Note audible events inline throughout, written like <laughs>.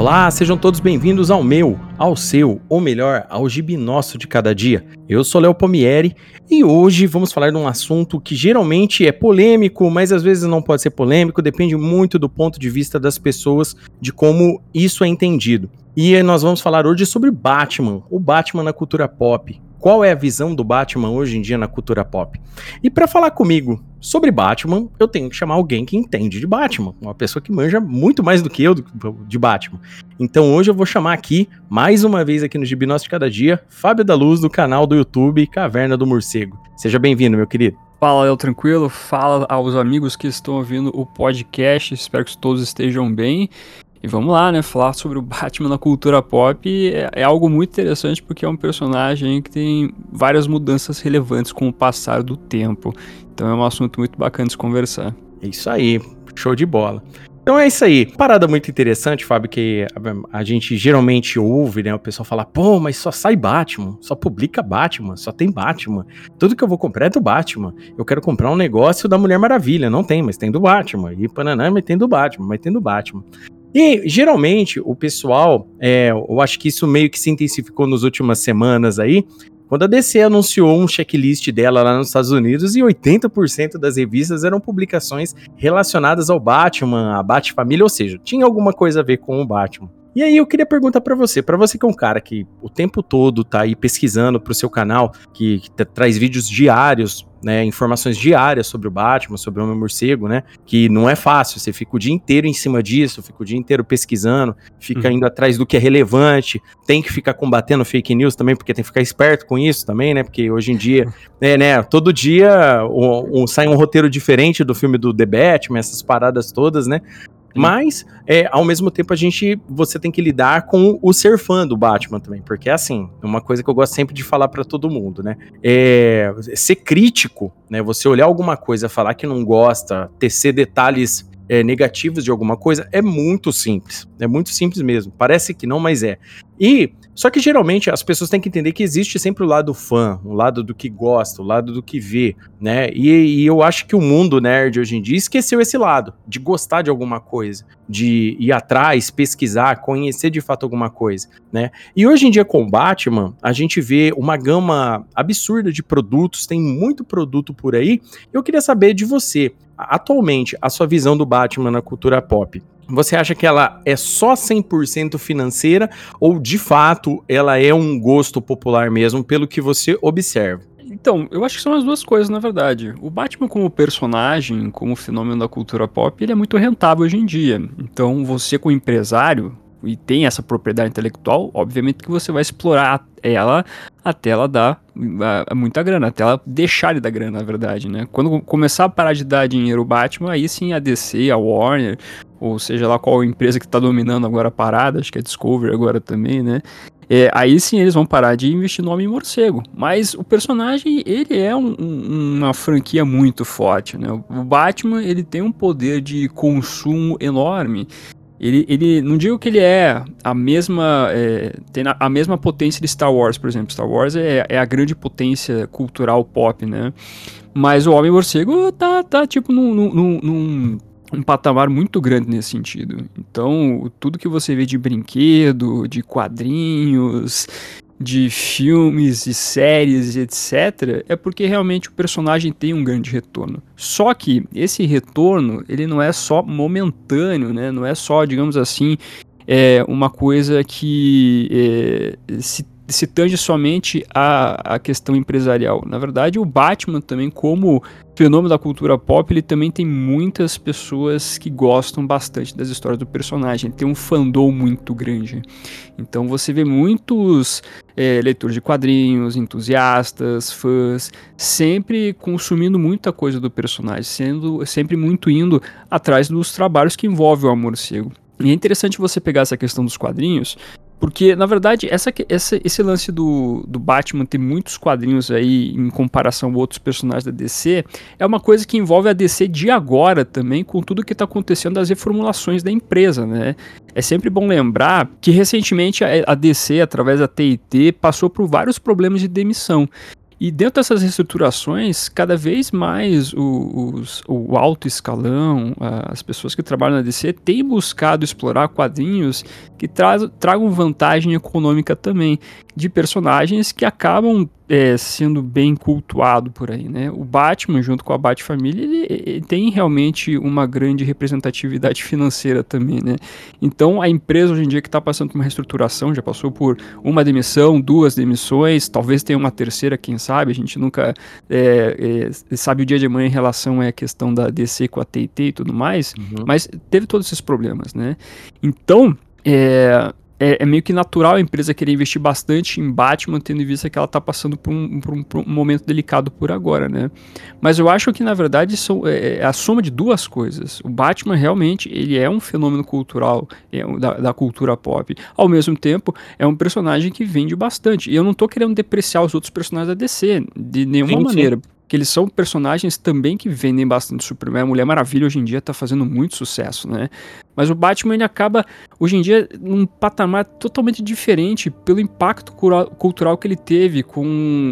Olá, sejam todos bem-vindos ao meu, ao seu, ou melhor, ao gibi nosso de cada dia. Eu sou Léo Pomieri e hoje vamos falar de um assunto que geralmente é polêmico, mas às vezes não pode ser polêmico, depende muito do ponto de vista das pessoas, de como isso é entendido. E nós vamos falar hoje sobre Batman, o Batman na cultura pop qual é a visão do Batman hoje em dia na cultura pop. E para falar comigo sobre Batman, eu tenho que chamar alguém que entende de Batman, uma pessoa que manja muito mais do que eu de Batman. Então hoje eu vou chamar aqui, mais uma vez aqui no Gibi Nosso de Cada Dia, Fábio da Luz, do canal do YouTube Caverna do Morcego. Seja bem-vindo, meu querido. Fala, eu tranquilo. Fala aos amigos que estão ouvindo o podcast. Espero que todos estejam bem. E vamos lá, né? Falar sobre o Batman na cultura pop é, é, algo muito interessante porque é um personagem que tem várias mudanças relevantes com o passar do tempo. Então é um assunto muito bacana de se conversar. É isso aí, show de bola. Então é isso aí. Parada muito interessante, Fábio, que a, gente geralmente ouve, né? O pessoal fala, pô, mas só sai Batman, só publica Batman, só tem Batman. Tudo que eu vou comprar é do Batman. Eu quero comprar um negócio da Mulher Maravilha. Não tem, mas tem do Batman. E Pananã, mas tem do Batman, mas tem do Batman. E geralmente o pessoal, é, eu acho que isso meio que se intensificou nas últimas semanas aí, quando a DC anunciou um checklist dela lá nos Estados Unidos e 80% das revistas eram publicações relacionadas ao Batman, a Bat-família, ou seja, tinha alguma coisa a ver com o Batman. E aí eu queria perguntar para você, para você que é um cara que o tempo todo tá aí pesquisando pro seu canal, que, que traz vídeos diários, né, informações diárias sobre o Batman, sobre o Homem-Morcego, né, que não é fácil, você fica o dia inteiro em cima disso, fica o dia inteiro pesquisando, fica uhum. indo atrás do que é relevante, tem que ficar combatendo fake news também, porque tem que ficar esperto com isso também, né, porque hoje em dia, <laughs> é, né, todo dia um, um, sai um roteiro diferente do filme do The Batman, essas paradas todas, né, mas, é, ao mesmo tempo, a gente. Você tem que lidar com o ser fã do Batman também. Porque é assim, uma coisa que eu gosto sempre de falar para todo mundo, né? É, ser crítico, né? Você olhar alguma coisa, falar que não gosta, tecer detalhes é, negativos de alguma coisa, é muito simples. É muito simples mesmo. Parece que não, mas é. E só que geralmente as pessoas têm que entender que existe sempre o lado fã, o lado do que gosta, o lado do que vê, né? E, e, eu acho que o mundo nerd hoje em dia esqueceu esse lado, de gostar de alguma coisa, de ir atrás, pesquisar, conhecer de fato alguma coisa, né? E hoje em dia com Batman, a gente vê uma gama absurda de produtos, tem muito produto por aí. Eu queria saber de você, atualmente, a sua visão do Batman na cultura pop. Você acha que ela é só 100% financeira ou de fato ela é um gosto popular mesmo, pelo que você observa? Então, eu acho que são as duas coisas, na verdade. O Batman como personagem, como fenômeno da cultura pop, ele é muito rentável hoje em dia. Então, você como empresário e tem essa propriedade intelectual, obviamente que você vai explorar ela até ela dar muita grana, até ela deixar de dar grana, na verdade, né? Quando começar a parar de dar dinheiro o Batman, aí sim a DC, a Warner, ou seja lá qual empresa que está dominando agora a parada, acho que é Discovery agora também, né? É, aí sim eles vão parar de investir no Homem-Morcego. Mas o personagem, ele é um, um, uma franquia muito forte, né? O Batman, ele tem um poder de consumo enorme. Ele, ele não digo que ele é a mesma é, tem a mesma potência de Star Wars, por exemplo. Star Wars é, é a grande potência cultural pop, né? Mas o Homem-Morcego tá, tá tipo num, num, num um patamar muito grande nesse sentido. Então, tudo que você vê de brinquedo, de quadrinhos, de filmes e séries, etc., é porque realmente o personagem tem um grande retorno. Só que esse retorno, ele não é só momentâneo, né? Não é só, digamos assim, é uma coisa que é, se se tange somente a, a questão empresarial. Na verdade, o Batman também, como fenômeno da cultura pop, ele também tem muitas pessoas que gostam bastante das histórias do personagem. Ele tem um fandom muito grande. Então você vê muitos é, leitores de quadrinhos, entusiastas, fãs, sempre consumindo muita coisa do personagem, sendo sempre muito indo atrás dos trabalhos que envolvem o amor cego. E é interessante você pegar essa questão dos quadrinhos, porque, na verdade, essa, essa, esse lance do, do Batman ter muitos quadrinhos aí em comparação a outros personagens da DC é uma coisa que envolve a DC de agora também, com tudo que está acontecendo das reformulações da empresa, né? É sempre bom lembrar que recentemente a, a DC, através da TIT, passou por vários problemas de demissão. E dentro dessas reestruturações, cada vez mais o, os, o alto escalão, as pessoas que trabalham na DC, têm buscado explorar quadrinhos que tra tragam vantagem econômica também de personagens que acabam é, sendo bem cultuado por aí, né? O Batman, junto com a Bat-Família, ele, ele, tem realmente uma grande representatividade <laughs> financeira também, né? Então, a empresa hoje em dia que está passando por uma reestruturação, já passou por uma demissão, duas demissões, talvez tenha uma terceira, quem sabe, a gente nunca é, é, sabe o dia de amanhã em relação à questão da DC com a T&T e tudo mais, uhum. mas teve todos esses problemas, né? Então, é, é, é, meio que natural a empresa querer investir bastante em Batman, tendo em vista que ela está passando por um, por, um, por um, momento delicado por agora, né? Mas eu acho que, na verdade, são, é, é, a soma de duas coisas. O Batman, realmente, ele é um fenômeno cultural é, da, da, cultura pop. Ao mesmo tempo, é um personagem que vende bastante. E eu não estou querendo depreciar os outros personagens da DC, de nenhuma sim, maneira. Sim que eles são personagens também que vendem bastante Superman. A Mulher Maravilha hoje em dia tá fazendo muito sucesso, né? Mas o Batman ele acaba hoje em dia num patamar totalmente diferente pelo impacto cultural que ele teve com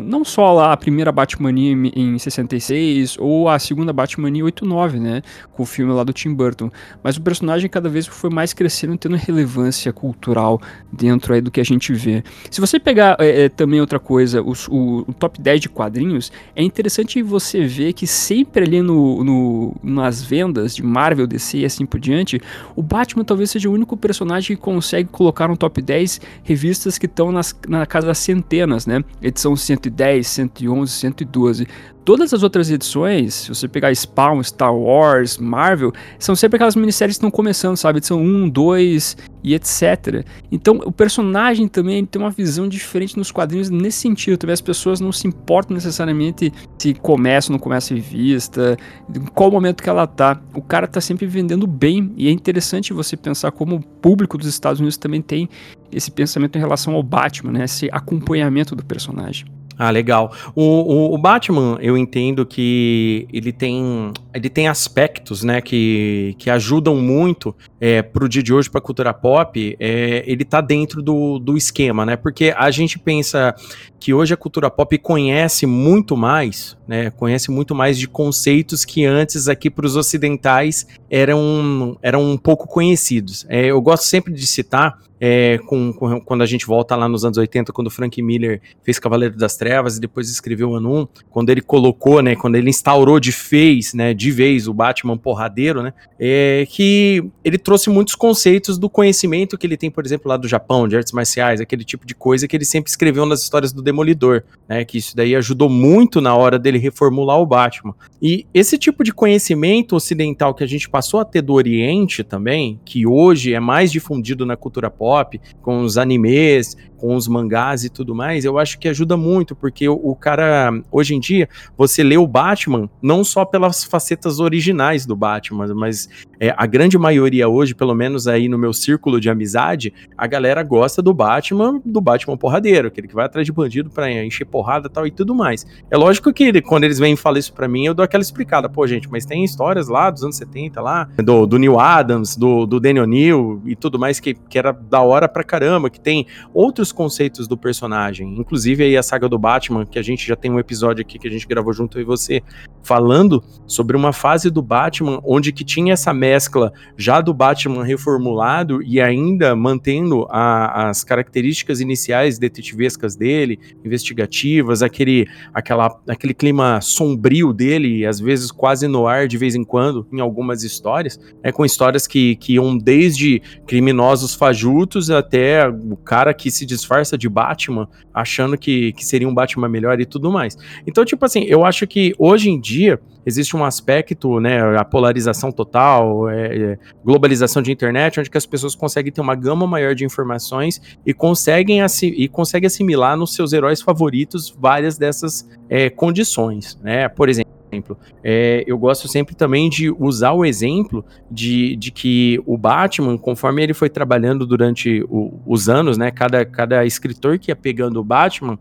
não só lá a primeira Batmania em 66 ou a segunda Batmania em 89, né, com o filme lá do Tim Burton, mas o personagem cada vez foi mais crescendo tendo relevância cultural dentro aí do que a gente vê. Se você pegar é, é, também outra coisa, os, o, o top 10 de quadrinhos, é interessante você ver que sempre ali no, no, nas vendas de Marvel, DC e assim por diante, o Batman talvez seja o único personagem que consegue colocar no top 10 revistas que estão na casa das centenas, né? Edição 110, 111, 112. Todas as outras edições, se você pegar Spawn, Star Wars, Marvel, são sempre aquelas minisséries que estão começando, sabe? Edição 1, 2 e etc. Então, o personagem também tem uma visão diferente nos quadrinhos nesse sentido. Também as pessoas não se importam necessariamente se começa ou não começa revista, em qual momento que ela tá. O cara tá sempre vendendo bem e é interessante você pensar como o público dos Estados Unidos também tem esse pensamento em relação ao Batman, né? Esse acompanhamento do personagem. Ah, legal. O, o, o, Batman, eu entendo que ele tem, ele tem aspectos, né, que, que ajudam muito é, pro dia de hoje, pra cultura pop, é, ele tá dentro do, do esquema, né, porque a gente pensa que hoje a cultura pop conhece muito mais, né, conhece muito mais de conceitos que antes aqui para os ocidentais eram, eram um pouco conhecidos. É, eu gosto sempre de citar é, com, com, quando a gente volta lá nos anos 80, quando o Frank Miller fez Cavaleiro das Trevas e depois escreveu 1, quando ele colocou, né, quando ele instaurou de vez, né, de vez o Batman porradeiro, né, é, que ele trouxe muitos conceitos do conhecimento que ele tem, por exemplo, lá do Japão, de artes marciais, aquele tipo de coisa que ele sempre escreveu nas histórias do Demolidor, né, que isso daí ajudou muito na hora dele reformular o Batman. E esse tipo de conhecimento ocidental que a gente passou a ter do Oriente também, que hoje é mais difundido na cultura pop, pop, com os animes, com os mangás e tudo mais, eu acho que ajuda muito, porque o, o, cara, hoje em dia, você lê o Batman não só pelas facetas originais do Batman, mas é, a grande maioria hoje, pelo menos aí no meu círculo de amizade, a galera gosta do Batman, do Batman porradeiro, aquele que vai atrás de bandido pra encher porrada tal e tudo mais. É lógico que quando eles vêm falar isso pra mim, eu dou aquela explicada, pô, gente, mas tem histórias lá dos anos 70 lá, do, do Neil Adams, do, do Daniel Neal e tudo mais, que, que era da hora pra caramba, que tem outros conceitos do personagem, inclusive aí a saga do Batman, que a gente já tem um episódio aqui que a gente gravou junto e você falando sobre uma fase do Batman onde que tinha essa mescla já do Batman reformulado e ainda mantendo a, as características iniciais detetivescas dele, investigativas, aquele, aquela, aquele clima sombrio dele, às vezes quase no ar de vez em quando, em algumas histórias, é com histórias que, que iam desde criminosos fajutos até o cara que se disfarça de Batman, achando que, que seria um Batman melhor e tudo mais. Então, tipo assim, eu acho que hoje em dia existe um aspecto, né, a polarização total, é, é, globalização de internet, onde que as pessoas conseguem ter uma gama maior de informações e conseguem, e conseguem assimilar nos seus heróis favoritos várias dessas é, condições, né? Por exemplo, exemplo. É, eu gosto sempre também de usar o exemplo de, de que o Batman, conforme ele foi trabalhando durante o, os anos, né, cada, cada escritor que ia pegando o Batman,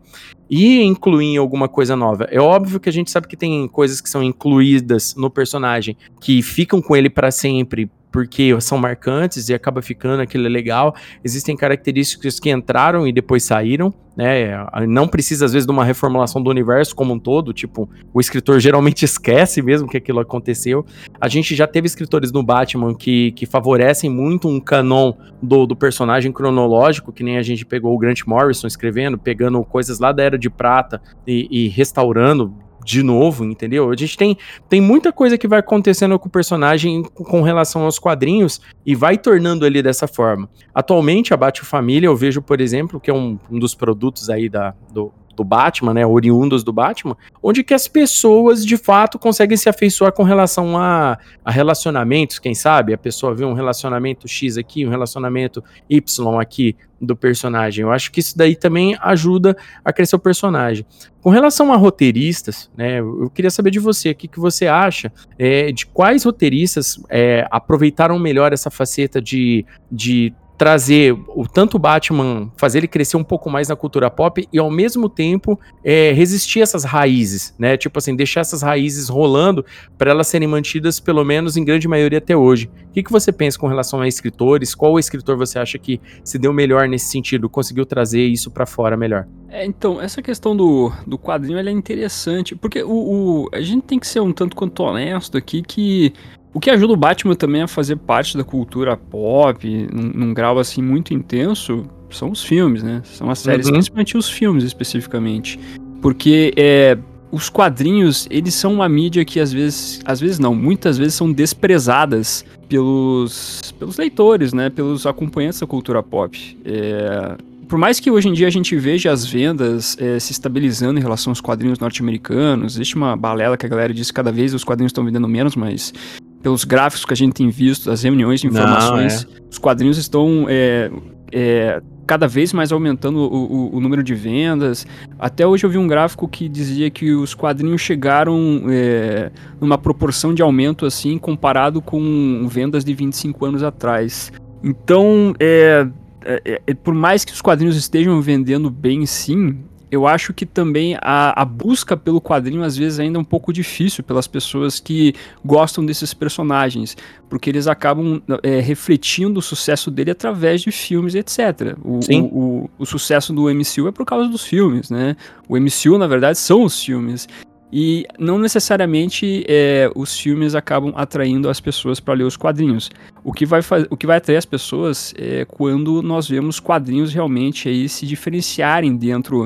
e incluir alguma coisa nova. É óbvio que a gente sabe que tem coisas que são incluídas no personagem que ficam com ele para sempre porque são marcantes e acaba ficando aquilo legal. Existem características que entraram e depois saíram, né? Não precisa, às vezes, de uma reformulação do universo como um todo, tipo, o escritor geralmente <laughs> esquece mesmo que aquilo aconteceu. A gente já teve escritores no Batman que, que favorecem muito um canon do, do personagem cronológico, que nem a gente pegou o Grant Morrison escrevendo, pegando coisas lá da Era de Prata e, e restaurando de novo, entendeu? A gente tem, tem muita coisa que vai acontecendo com o personagem com relação aos quadrinhos e vai tornando ele dessa forma. Atualmente, a Bate Família, eu vejo, por exemplo, que é um, um dos produtos aí da, do, do Batman, né, oriundos do Batman, onde que as pessoas de fato conseguem se afeiçoar com relação a, a relacionamentos, quem sabe? A pessoa vê um relacionamento X aqui, um relacionamento Y aqui do personagem. Eu acho que isso daí também ajuda a crescer o personagem. Com relação a roteiristas, né, eu queria saber de você, o que, que você acha é, de quais roteiristas é, aproveitaram melhor essa faceta de, de trazer o tanto Batman, fazer ele crescer um pouco mais na cultura pop e ao mesmo tempo é, resistir essas raízes, né? Tipo assim, deixar essas raízes rolando para elas serem mantidas pelo menos em grande maioria até hoje. O que, que você pensa com relação a escritores? Qual escritor você acha que se deu melhor nesse sentido, conseguiu trazer isso para fora melhor? É, então, essa questão do, do quadrinho é interessante, porque o, o, a gente tem que ser um tanto quanto honesto aqui que o que ajuda o Batman também a fazer parte da cultura pop, num, num grau assim muito intenso, são os filmes, né? São as séries, uhum. principalmente os filmes especificamente. Porque é, os quadrinhos, eles são uma mídia que às vezes, às vezes não, muitas vezes são desprezadas pelos, pelos leitores, né? Pelos acompanhantes da cultura pop. É, por mais que hoje em dia a gente veja as vendas é, se estabilizando em relação aos quadrinhos norte-americanos, existe uma balela que a galera diz que cada vez os quadrinhos estão vendendo menos, mas pelos gráficos que a gente tem visto, as reuniões de informações, Não, é. os quadrinhos estão é, é, cada vez mais aumentando o, o, o, número de vendas. Até hoje eu vi um gráfico que dizia que os quadrinhos chegaram é, numa proporção de aumento assim comparado com vendas de 25 anos atrás. Então, é, é, é, por mais que os quadrinhos estejam vendendo bem sim, eu acho que também a, a, busca pelo quadrinho às vezes ainda é um pouco difícil pelas pessoas que gostam desses personagens, porque eles acabam é, refletindo o sucesso dele através de filmes, etc. O, o, o, o, sucesso do MCU é por causa dos filmes, né? O MCU, na verdade, são os filmes. E não necessariamente é, os filmes acabam atraindo as pessoas para ler os quadrinhos. O que vai, o que vai atrair as pessoas é quando nós vemos quadrinhos realmente aí se diferenciarem dentro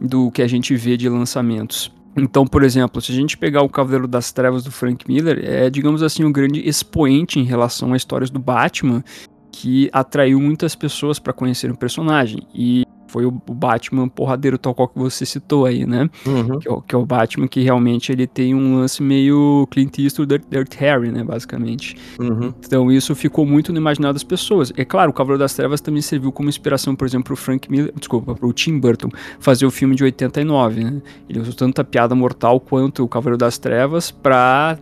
do que a gente vê de lançamentos. Então, por exemplo, se a gente pegar o Cavaleiro das Trevas do Frank Miller, é, digamos assim, um grande expoente em relação a histórias do Batman, que atraiu muitas pessoas para conhecer o personagem. E foi o, Batman porradeiro tal qual que você citou aí, né? Uhum. Que, é o, que, é o, Batman que realmente ele tem um lance meio Clint Eastwood Dirt, Dirt Harry, né? Basicamente. Uhum. Então isso ficou muito no imaginário das pessoas. É claro, o Cavaleiro das Trevas também serviu como inspiração, por exemplo, pro Frank Miller, desculpa, pro Tim Burton fazer o filme de 89, né? Ele usou tanto a piada mortal quanto o Cavaleiro das Trevas pra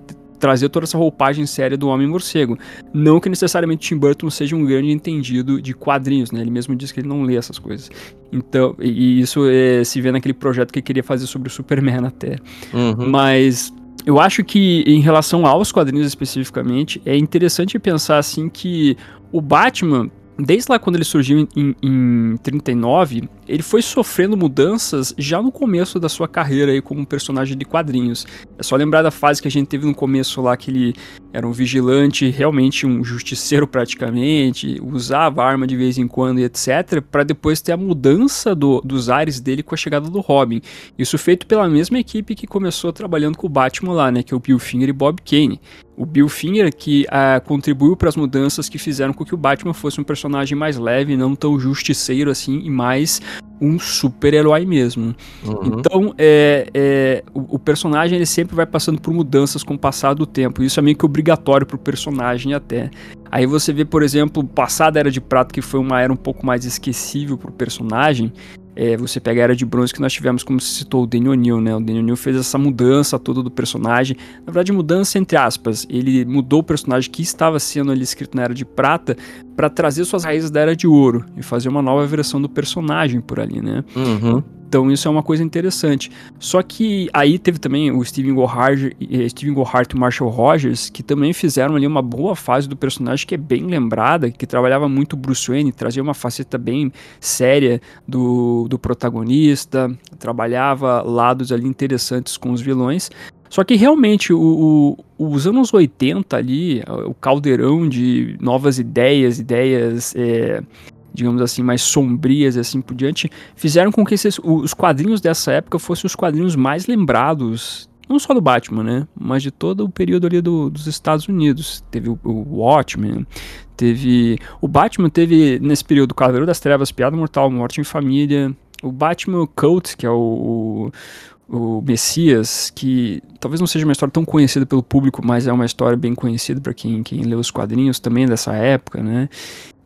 trazer toda essa roupagem séria do Homem-Morcego. Não que necessariamente Tim Burton seja um grande entendido de quadrinhos, né? Ele mesmo diz que ele não lê essas coisas. Então, e isso é, se vê naquele projeto que ele queria fazer sobre o Superman até. Uhum. Mas eu acho que em relação aos quadrinhos especificamente, é interessante pensar assim que o Batman desde lá quando ele surgiu em, em 39, ele foi sofrendo mudanças já no começo da sua carreira aí como personagem de quadrinhos. É só lembrar da fase que a gente teve no começo lá, que ele era um vigilante, realmente um justiceiro praticamente, usava arma de vez em quando e etc, para depois ter a mudança do, dos ares dele com a chegada do Robin. Isso feito pela mesma equipe que começou trabalhando com o Batman lá, né, que é o Bill Finger e Bob Kane. O Bill Finger que uh, contribuiu para as mudanças que fizeram com que o Batman fosse um personagem mais leve, não tão justiceiro assim e mais um super-herói mesmo. Uhum. Então, é, é o, o, personagem ele sempre vai passando por mudanças com o passar do tempo. Isso é meio que obrigatório pro personagem até. Aí você vê, por exemplo, passada Era de Prata, que foi uma era um pouco mais esquecível pro personagem. É, você pega a Era de Bronze que nós tivemos, como se citou, o Daniel O'Neill, né? O Daniel O'Neill fez essa mudança toda do personagem. Na verdade, mudança entre aspas. Ele mudou o personagem que estava sendo ali escrito na Era de Prata para trazer suas raízes da Era de Ouro e fazer uma nova versão do personagem por ali, né? Uhum. Então isso é uma coisa interessante. Só que aí teve também o Steven Gohart, Steven Gohart e o Marshall Rogers, que também fizeram ali uma boa fase do personagem que é bem lembrada, que trabalhava muito Bruce Wayne, trazia uma faceta bem séria do, do protagonista, trabalhava lados ali interessantes com os vilões. Só que realmente o, o, os anos 80 ali, o caldeirão de novas ideias, ideias é, digamos assim, mais sombrias e assim por diante, fizeram com que esses, os quadrinhos dessa época fossem os quadrinhos mais lembrados, não só do Batman, né, mas de todo o período ali do, dos Estados Unidos. Teve o, o Watchmen, teve... O Batman teve, nesse período, o Cavaleiro das Trevas, Piada Mortal, Morte em Família, o Batman Cult, que é o, o Messias, que talvez não seja uma história tão conhecida pelo público, mas é uma história bem conhecida para quem, quem lê os quadrinhos também dessa época, né?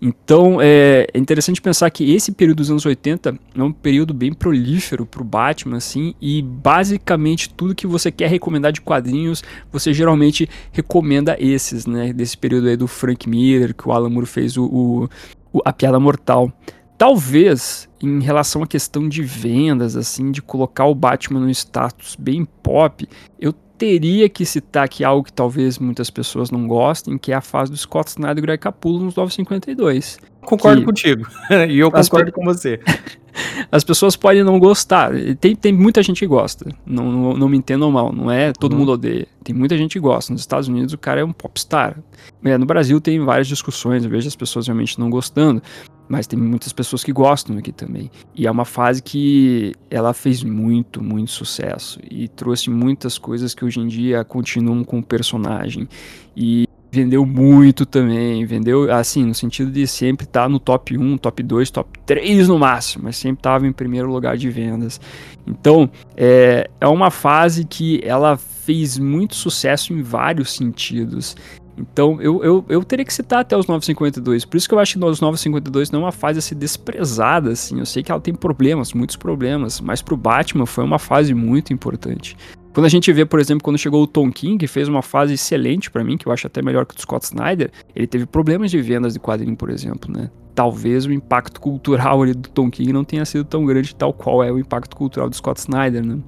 Então é, interessante pensar que esse período dos anos 80 é um período bem prolífero para o Batman, assim, e basicamente tudo que você quer recomendar de quadrinhos, você geralmente recomenda esses, né? Desse período aí do Frank Miller, que o Alan Moore fez o, o, o A Piada Mortal. Talvez, em relação à questão de vendas, assim, de colocar o Batman no status bem pop, eu teria que citar aqui algo que talvez muitas pessoas não gostem, que é a fase do Scott Snyder e Greg Capullo nos 952. Concordo que... contigo. <laughs> e eu concordo com você. <laughs> As pessoas podem não gostar. Tem, tem muita gente que gosta. Não, não, não me entendam mal. Não é todo uhum. mundo odeia. Tem muita gente que gosta. Nos Estados Unidos o cara é um popstar. É, no Brasil tem várias discussões. Eu vejo as pessoas realmente não gostando mas tem muitas pessoas que gostam aqui também. E é uma fase que ela fez muito, muito sucesso e trouxe muitas coisas que hoje em dia continuam com o personagem. E vendeu muito também, vendeu assim, no sentido de sempre estar tá no top 1, top 2, top 3 no máximo, mas sempre estava em primeiro lugar de vendas. Então, é, é uma fase que ela fez muito sucesso em vários sentidos. Então eu, eu, eu teria que citar até os 952. Por isso que eu acho que os 952 não é uma fase assim desprezada, assim. Eu sei que ela tem problemas, muitos problemas, mas pro Batman foi uma fase muito importante. Quando a gente vê, por exemplo, quando chegou o Tom King, que fez uma fase excelente para mim, que eu acho até melhor que o do Scott Snyder, ele teve problemas de vendas de quadrinho, por exemplo, né? Talvez o impacto cultural ali do Tom King não tenha sido tão grande tal qual é o impacto cultural do Scott Snyder, né?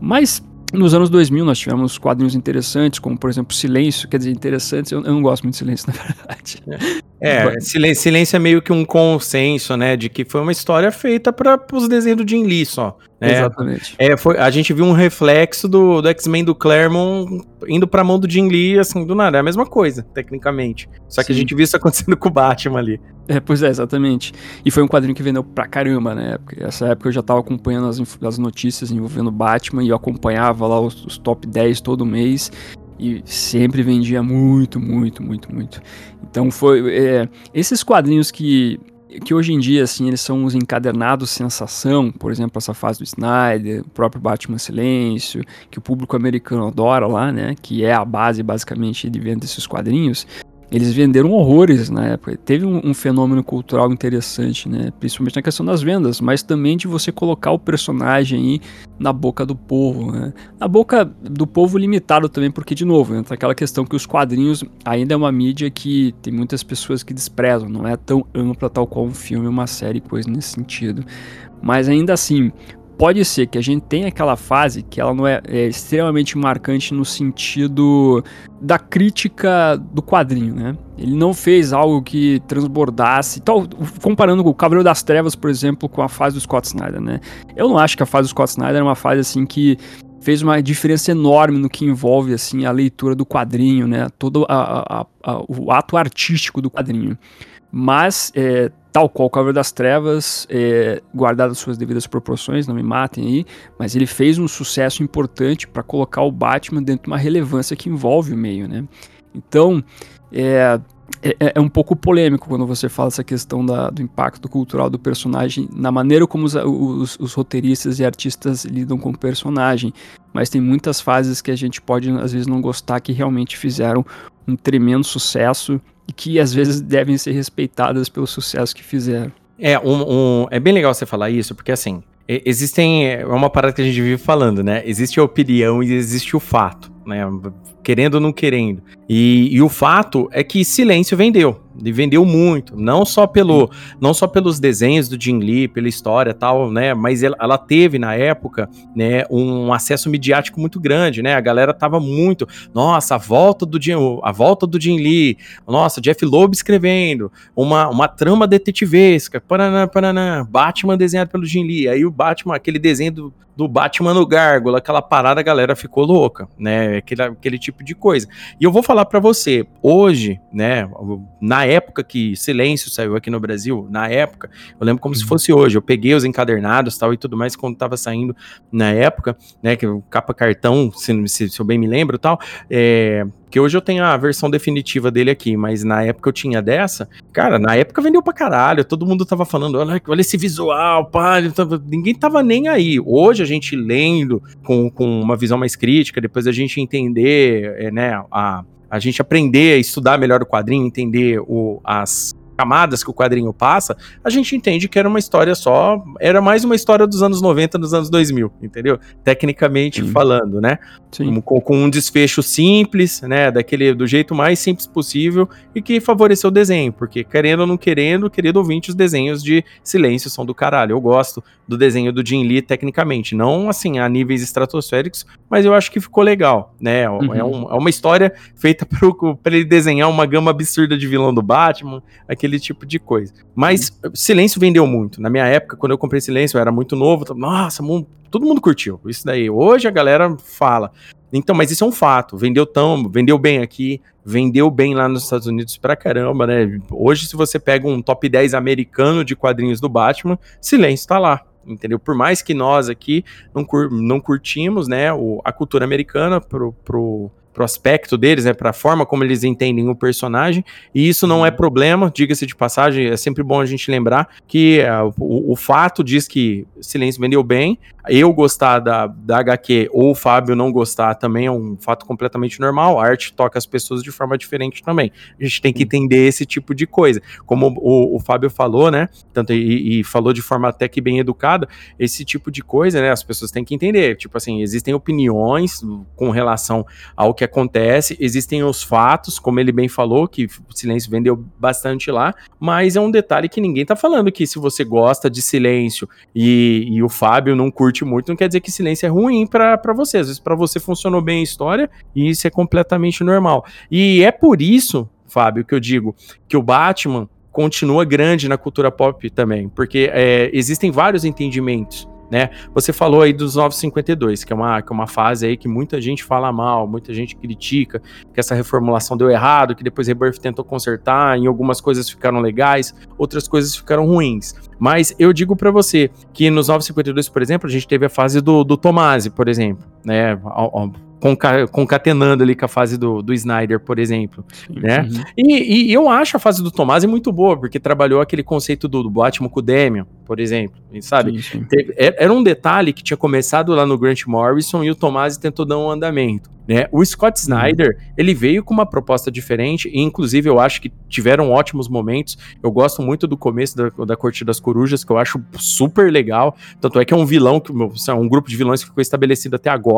Mas nos anos 2000 nós tivemos quadrinhos interessantes, como por exemplo Silêncio, quer dizer, interessantes, eu, eu não gosto muito de Silêncio, <laughs> na verdade. É, silêncio, silêncio, é meio que um consenso, né, de que foi uma história feita para os desenhos do Jim Lee só. Né? Exatamente. É, foi, a gente viu um reflexo do, do X-Men do Claremont indo pra mão do Jim Lee, assim, do nada. É a mesma coisa, tecnicamente. Só que Sim. a gente viu isso <laughs> acontecendo com o Batman ali. É, pois é, exatamente. E foi um quadrinho que vendeu pra caramba, né? Porque essa época eu já tava acompanhando as, as notícias envolvendo Batman e eu acompanhava lá os, os top 10 todo mês e sempre vendia muito, muito, muito, muito. Então foi é, esses quadrinhos que que hoje em dia, assim, eles são os encadernados sensação, por exemplo, essa fase do Snyder, o próprio Batman Silêncio, que o público americano adora lá, né, que é a base, basicamente, de venda desses quadrinhos, eles venderam horrores na época. Teve um, um, fenômeno cultural interessante, né? Principalmente na questão das vendas, mas também de você colocar o personagem aí na boca do povo, né? Na boca do povo limitado também, porque, de novo, entra aquela questão que os quadrinhos ainda é uma mídia que tem muitas pessoas que desprezam, não é tão ampla tal qual um filme, uma série, coisa nesse sentido. Mas ainda assim, pode ser que a gente tenha aquela fase que ela não é, é, extremamente marcante no sentido da crítica do quadrinho, né? Ele não fez algo que transbordasse, tal, comparando com o Cavaleiro das Trevas, por exemplo, com a fase do Scott Snyder, né? Eu não acho que a fase do Scott Snyder é uma fase assim que fez uma diferença enorme no que envolve assim a leitura do quadrinho, né? Todo a, a, a, o ato artístico do quadrinho. Mas é, tal qual o Cavaleiro das Trevas, é, guardado suas devidas proporções, não me matem aí, mas ele fez um sucesso importante para colocar o Batman dentro de uma relevância que envolve o meio, né? Então, é, é, é, um pouco polêmico quando você fala essa questão da, do impacto cultural do personagem na maneira como os, os, os, roteiristas e artistas lidam com o personagem. Mas tem muitas fases que a gente pode, às vezes, não gostar que realmente fizeram um tremendo sucesso e que às vezes devem ser respeitadas pelo sucesso que fizeram. É, um, um, é bem legal você falar isso, porque assim, existem. É uma parada que a gente vive falando, né? Existe a opinião e existe o fato, né? Querendo ou não querendo. E, e o fato é que silêncio vendeu. E vendeu muito, não só pelo, não só pelos desenhos do Jim Lee, pela história tal, né? Mas ela, ela, teve na época, né, um acesso midiático muito grande, né? A galera tava muito, nossa, a volta do Jim, a volta do Jim Lee, nossa, Jeff Loeb escrevendo, uma, uma trama detetivesca, paraná, paraná, Batman desenhado pelo Jim Lee. Aí o Batman, aquele desenho do, do Batman no Gárgula, aquela parada, a galera ficou louca, né? Aquele, aquele tipo de coisa. E eu vou falar para você, hoje, né, na época que Silêncio saiu aqui no Brasil, na época, eu lembro como uhum. se fosse hoje, eu peguei os encadernados tal e tudo mais quando tava saindo na época, né, que o capa cartão, se, se, se eu bem me lembro tal, é, que hoje eu tenho a versão definitiva dele aqui, mas na época eu tinha dessa. Cara, na época vendeu pra caralho. Todo mundo tava falando, olha, olha esse visual, pá. Ninguém tava nem aí. Hoje a gente lendo com, com uma visão mais crítica, depois a gente entender, é, né, a, a gente aprender a estudar melhor o quadrinho, entender o, as camadas que o quadrinho passa, a gente entende que era uma história só, era mais uma história dos anos 90, dos anos 2000, entendeu? Tecnicamente Sim. falando, né? Com, com, um desfecho simples, né? Daquele, do jeito mais simples possível e que favoreceu o desenho, porque querendo ou não querendo, querido ouvinte, os desenhos de silêncio são do caralho. Eu gosto do desenho do Jim Lee tecnicamente, não assim a níveis estratosféricos, mas eu acho que ficou legal, né? É uhum. É, um, é, uma história feita <laughs> para ele desenhar uma gama absurda de vilão do Batman, aquele aquele tipo de coisa. Mas uhum. Silêncio vendeu muito. Na minha época, quando eu comprei Silêncio, eu era muito novo. Nossa, todo mundo curtiu isso daí. Hoje a galera fala. Então, mas isso é um fato. Vendeu tão, vendeu bem aqui, vendeu bem lá nos Estados Unidos pra caramba, né? Hoje, se você pega um top 10 americano de quadrinhos do Batman, Silêncio tá lá. Entendeu? Por mais que nós aqui não, cur não curtimos, né, o, a cultura americana pro, pro, pro aspecto deles, né, para a forma como eles entendem o personagem, e isso não é uhum. problema, diga-se de passagem, é sempre bom a gente lembrar que uh, o, o, fato diz que Silêncio vendeu bem, eu gostar da, da HQ ou o Fábio não gostar também é um fato completamente normal, a arte toca as pessoas de forma diferente também, a gente tem que entender esse tipo de coisa, como o, o Fábio falou, né, tanto e, e falou de forma até que bem educada, esse tipo de coisa, né, as pessoas têm que entender, tipo assim, existem opiniões com relação ao que acontece, existem os fatos, como ele bem falou, que o silêncio vendeu bastante lá, mas é um detalhe que ninguém tá falando que se você gosta de silêncio e, e o Fábio não curte muito, não quer dizer que silêncio é ruim para você. Às vezes para você funcionou bem a história e isso é completamente normal. E é por isso, Fábio, que eu digo que o Batman continua grande na cultura pop também, porque é, existem vários entendimentos né? Você falou aí dos 952, que é uma, que é uma fase aí que muita gente fala mal, muita gente critica, que essa reformulação deu errado, que depois Rebirth tentou consertar, em algumas coisas ficaram legais, outras coisas ficaram ruins. Mas eu digo para você que nos 952, por exemplo, a gente teve a fase do, do Tomasi, por exemplo, né? conca concatenando ali com a fase do, do Snyder, por exemplo, Sim, né? Uhum. E, e, eu acho a fase do Tomasi muito boa, porque trabalhou aquele conceito do, do Batman com o Demian, por exemplo, sabe? Sim, sim. Teve, é, era um detalhe que tinha começado lá no Grant Morrison e o Tomasi tentou dar um andamento. Né? O Scott uhum. Snyder, uhum. ele veio com uma proposta diferente, e inclusive eu acho que tiveram ótimos momentos. Eu gosto muito do começo da, da Corte das Corujas, que eu acho super legal. Tanto é que é um vilão, que é um grupo de vilões que ficou estabelecido até agora,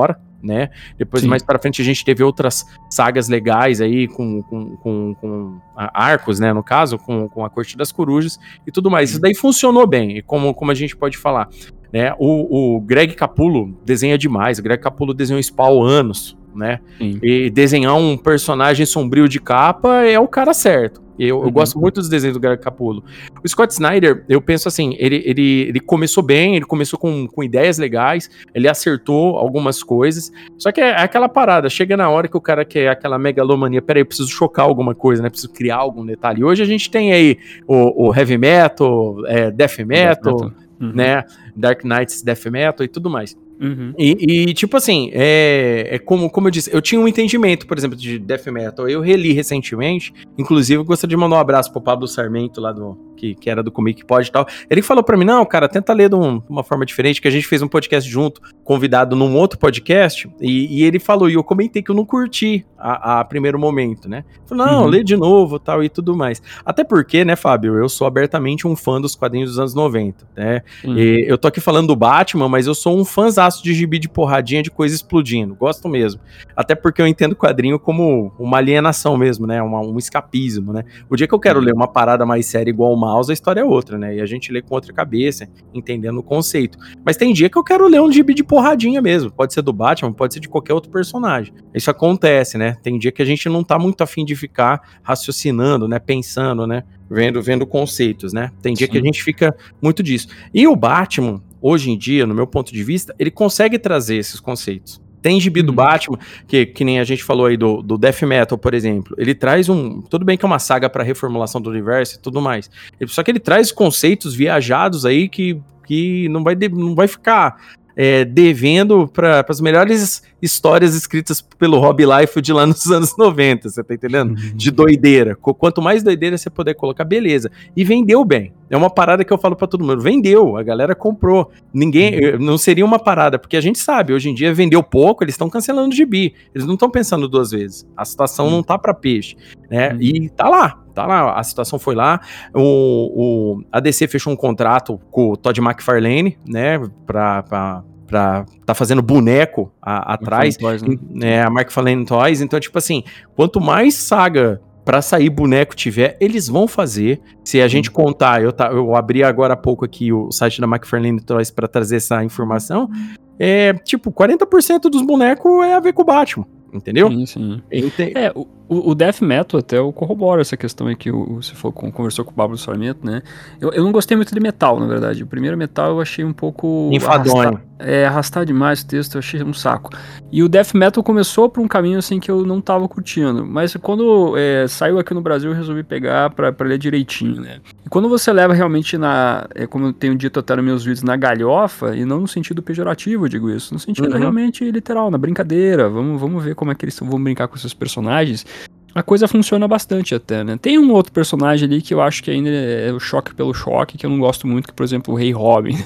né? Depois, Sim. mais para frente, a gente teve outras sagas legais aí, com, com, com, com arcos, né? No caso, com, com a Corte das Corujas e tudo mais. Isso daí funcionou bem, e como, como a gente pode falar. Né? O, o Greg Capullo desenha demais. O Greg Capullo desenhou Spawn anos, né? Sim. E desenhar um personagem sombrio de capa é o cara certo. Eu, uhum. eu gosto muito dos desenhos do Greg Capullo. O Scott Snyder, eu penso assim, ele, ele, ele começou bem, ele começou com, com ideias legais, ele acertou algumas coisas, só que é, é aquela parada, chega na hora que o cara quer aquela megalomania, peraí, eu preciso chocar alguma coisa, né, preciso criar algum detalhe. E hoje a gente tem aí o, o heavy metal, é, death metal, death metal. Uhum. né, Dark Knights Death Metal e tudo mais. Uhum. E, e, tipo assim, é, é, como, como eu disse, eu tinha um entendimento, por exemplo, de death metal. Eu reli recentemente, inclusive eu gostaria de mandar um abraço pro Pablo Sarmento lá do, que, que era do Comic Pod e tal. Ele falou para mim: não, cara, tenta ler de, um, de, uma forma diferente, que a gente fez um podcast junto, convidado num outro podcast, e, e ele falou, e eu comentei que eu não curti a, a primeiro momento, né? Falei, não, uhum. lê de novo tal e tudo mais. Até porque, né, Fábio, eu sou abertamente um fã dos quadrinhos dos anos 90, né? Uhum. eu tô aqui falando do Batman, mas eu sou um fãzão fãzaço de gibi de porradinha, de coisa explodindo. Gosto mesmo. Até porque eu entendo o quadrinho como uma alienação mesmo, né? Uma, um escapismo, né? O dia que eu quero uhum. ler uma parada mais séria igual o Mouse, a história é outra, né? E a gente lê com outra cabeça, entendendo o conceito. Mas tem dia que eu quero ler um gibi de porradinha mesmo. Pode ser do Batman, pode ser de qualquer outro personagem. Isso acontece, né? Tem dia que a gente não tá muito afim de ficar raciocinando, né? Pensando, né? Vendo, vendo conceitos, né? Tem dia Sim. que a gente fica muito disso. E o Batman, hoje em dia, no meu ponto de vista, ele consegue trazer esses conceitos. Tem gibi do uhum. Batman, que, que nem a gente falou aí do, do Death Metal, por exemplo. Ele traz um. Tudo bem que é uma saga para reformulação do universo e tudo mais. Só que ele traz conceitos viajados aí que, que não, vai, não vai ficar é, devendo para as melhores histórias escritas pelo Rob Liefeld lá nos <laughs> anos 90, você tá entendendo? Uhum. De doideira. Quanto mais doideira você puder colocar, beleza. E vendeu bem. É uma parada que eu falo para todo mundo. Vendeu, a galera comprou. Ninguém. Uhum. Não seria uma parada, porque a gente sabe, hoje em dia vendeu pouco, eles estão cancelando o gibi. Eles não estão pensando duas vezes. A situação uhum. não tá para peixe. Né? Uhum. E tá lá, tá lá, a situação foi lá. O, o, a DC fechou um contrato com o Todd McFarlane, né, pra, pra, pra tá fazendo boneco a, atrás, Toys, né? né, a McFarlane Toys. Então, tipo assim, quanto mais saga para sair boneco tiver, eles vão fazer. Se a gente contar, eu, tá, eu abri agora há pouco aqui o site da McFarlane Toys para trazer essa informação. É, tipo, 40% dos bonecos é a ver com o Batman entendeu? Sim, sim. Ente... É, o, o Death Metal até corrobora essa questão aí que o, você falou, conversou com o Pablo Sarmento, né? Eu, eu não gostei muito de metal, na verdade. O primeiro metal eu achei um pouco... Enfadonho. é, arrastar demais o texto, eu achei um saco. E o Death Metal começou por um caminho, assim, que eu não tava curtindo. Mas quando é, saiu aqui no Brasil, eu resolvi pegar pra, pra ler direitinho, né? E quando você leva realmente na... É, como eu tenho dito até nos meus vídeos, na galhofa, e não no sentido pejorativo, eu digo isso, no sentido uhum. realmente literal, na brincadeira. Vamos, vamos ver como é que eles vão brincar com esses personagens, a coisa funciona bastante até, né? Tem um outro personagem ali que eu acho que ainda é o choque pelo choque, que eu não gosto muito, que, por exemplo, o Rei Robin.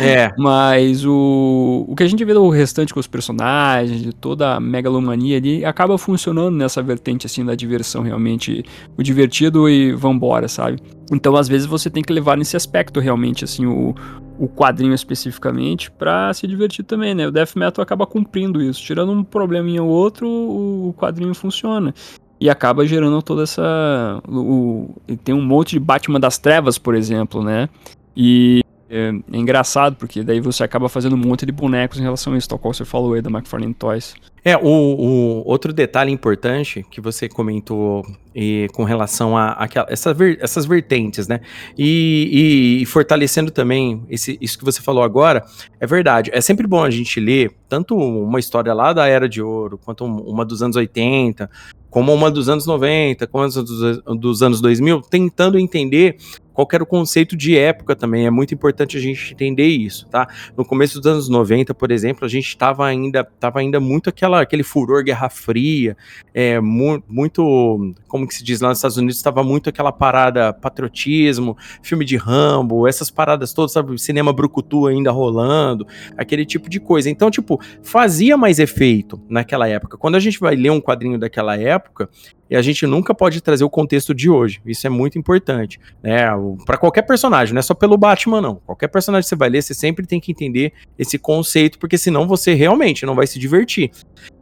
É. <laughs> Mas o, o que a gente vê do restante com os personagens, de toda a megalomania ali, acaba funcionando nessa vertente, assim, da diversão, realmente. O divertido e vambora, sabe? Então, às vezes, você tem que levar nesse aspecto, realmente, assim, o, o quadrinho especificamente, para se divertir também, né? O Death Metal acaba cumprindo isso. Tirando um probleminha ou outro, o quadrinho funciona. E acaba gerando toda essa. O, tem um monte de Batman das Trevas, por exemplo, né? E é, é, engraçado, porque daí você acaba fazendo um monte de bonecos em relação a isso, tal qual você falou aí da McFarlane Toys. É, o, o outro detalhe importante que você comentou e, com relação a, a essa ver, essas vertentes, né? E, e, e, fortalecendo também esse, isso que você falou agora, é verdade. É sempre bom a gente ler tanto uma história lá da Era de Ouro, quanto uma dos anos 80, como uma dos anos 90, como uma dos, dos anos 2000, tentando entender qual era o conceito de época também. É muito importante a gente entender isso, tá? No começo dos anos 90, por exemplo, a gente estava ainda, tava ainda muito aquela, aquele furor Guerra Fria, é, mu muito, como que se diz lá nos Estados Unidos, estava muito aquela parada patriotismo, filme de Rambo, essas paradas todas, sabe? Cinema brucutu ainda rolando, aquele tipo de coisa. Então, tipo, fazia mais efeito naquela época. Quando a gente vai ler um quadrinho daquela época, e a gente nunca pode trazer o contexto de hoje. Isso é muito importante, né? Para qualquer personagem, não é só pelo Batman não. Qualquer personagem que você vai ler, você sempre tem que entender esse conceito, porque senão você realmente não vai se divertir.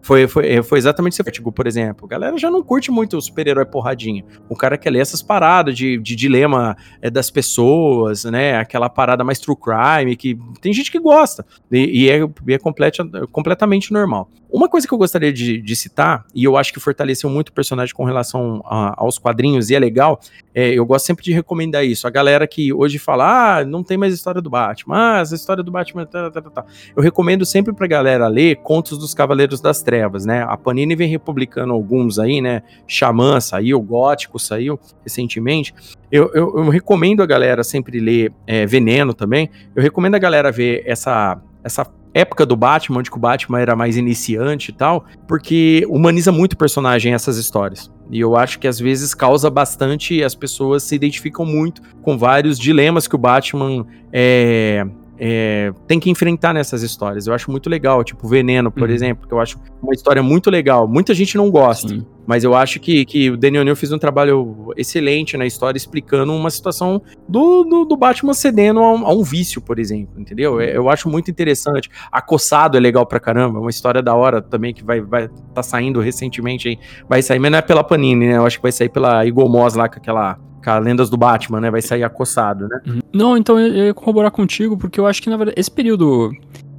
Foi, foi, é, foi exatamente esse artigo, por exemplo. A galera já não curte muito o super-herói porradinha. O cara quer ler essas paradas de, de dilema é, das pessoas, né? Aquela parada mais true crime, que tem gente que gosta. E, e é, é completa, completamente normal. Uma coisa que eu gostaria de, de, citar, e eu acho que fortaleceu muito o personagem com relação a, aos quadrinhos, e é legal, é, eu gosto sempre de recomendar isso. A galera que hoje fala, ah, não tem mais história do Batman, ah, essa história do Batman, tá, tá, tá, tá. Eu recomendo sempre pra galera ler Contos dos Cavaleiros das Trevas trevas, né? A Panini vem republicando alguns aí, né? Xamã saiu, Gótico saiu recentemente. Eu, eu, eu recomendo a galera sempre ler é, Veneno também. Eu recomendo a galera ver essa, essa época do Batman, onde o Batman era mais iniciante e tal, porque humaniza muito o personagem essas histórias. E eu acho que às vezes causa bastante, as pessoas se identificam muito com vários dilemas que o Batman é, é, tem que enfrentar nessas histórias. Eu acho muito legal, tipo Veneno, por uhum. exemplo, que eu acho uma história muito legal. Muita gente não gosta. Sim. Mas eu acho que, que o Daniel Neal fez um trabalho excelente na história, explicando uma situação do, do, do Batman cedendo a um, a um, vício, por exemplo, entendeu? É, eu acho muito interessante. Acossado é legal pra caramba, é uma história da hora também que vai, vai tá saindo recentemente aí. Vai sair, mas não é pela Panini, né? Eu acho que vai sair pela Moss lá, com aquela com Lendas do Batman, né? Vai sair acossado, né? Uhum. Não, então eu ia corroborar contigo, porque eu acho que, na verdade, esse período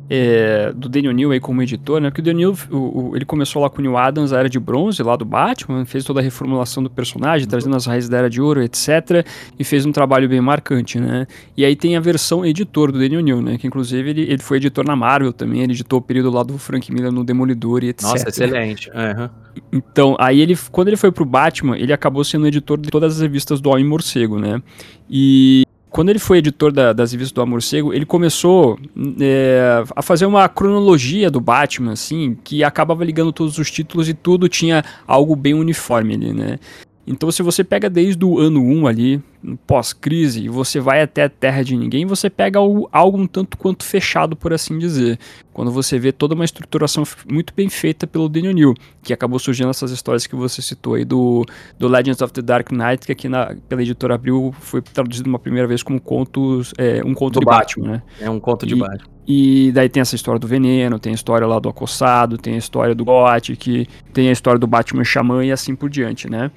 é, do Daniel Neal aí como editor, né? Porque o Daniel, o, o, ele começou lá com o Neil Adams, a Era de Bronze, lá do Batman, fez toda a reformulação do personagem, trazendo as raízes da Era de Ouro, etc. E fez um trabalho bem marcante, né? E aí tem a versão editor do Daniel Neal, né? Que inclusive ele, ele foi editor na Marvel também, ele editou o período lá do Frank Miller no Demolidor e etc. Nossa, excelente. Uhum. Então, aí ele, quando ele foi pro Batman, ele acabou sendo editor de todas as revistas do Homem Morcego, né? E quando ele foi editor da, das revistas do Amor Cego, ele começou é, a fazer uma cronologia do Batman, assim, que acabava ligando todos os títulos e tudo tinha algo bem uniforme ali, né? Então, se você pega desde o ano 1 ali, pós-crise, e você vai até a Terra de Ninguém, você pega algo, algo um tanto quanto fechado, por assim dizer. Quando você vê toda uma estruturação muito bem feita pelo Daniel New, que acabou surgindo essas histórias que você citou aí do, do Legends of the Dark Knight, que aqui na, pela editora Abril foi traduzido uma primeira vez como contos, é, um conto do de Batman, Batman, né? É um conto de e, Batman. E daí tem essa história do veneno, tem a história lá do acossado, tem a história do Gothic, tem a história do Batman Xamã e assim por diante, né?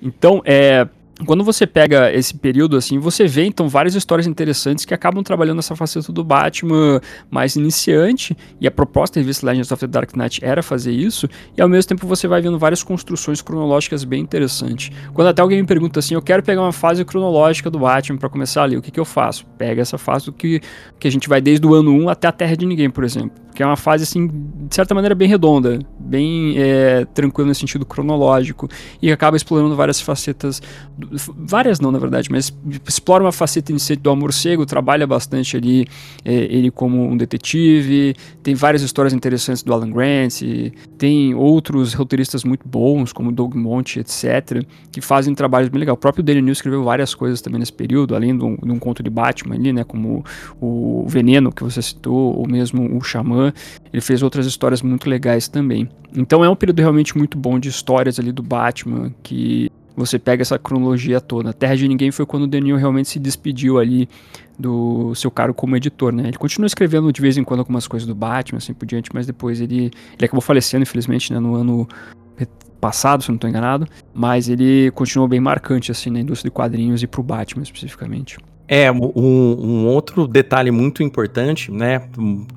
Então, é, quando você pega esse período assim, você vê então várias histórias interessantes que acabam trabalhando essa faceta do Batman mais iniciante, e a proposta da revista Legends of the Dark Knight era fazer isso, e ao mesmo tempo você vai vendo várias construções cronológicas bem interessantes. Quando até alguém me pergunta assim, eu quero pegar uma fase cronológica do Batman para começar ali, o que, que eu faço? Pega essa fase do que, que a gente vai desde o ano 1 até a Terra de Ninguém, por exemplo que é uma fase, assim, de certa maneira bem redonda, bem é, tranquila no sentido cronológico, e acaba explorando várias facetas, várias não, na verdade, mas explora uma faceta iniciante do Amor Cego, trabalha bastante ali é, ele como um detetive, tem várias histórias interessantes do Alan Grant, tem outros roteiristas muito bons, como Doug Monte, etc., que fazem trabalhos bem legais. O próprio Daniel New escreveu várias coisas também nesse período, além de um, de um conto de Batman ali, né, como o Veneno, que você citou, ou mesmo o Xamã, ele fez outras histórias muito legais também. Então é um período realmente muito bom de histórias ali do Batman, que você pega essa cronologia toda. A Terra de Ninguém foi quando o Daniel realmente se despediu ali do seu cargo como editor, né? Ele continua escrevendo de vez em quando algumas coisas do Batman, assim por diante, mas depois ele, ele acabou falecendo, infelizmente, né, no ano passado, se não estou enganado, mas ele continuou bem marcante, assim, na indústria de quadrinhos e pro Batman, especificamente. É, um, um, outro detalhe muito importante, né,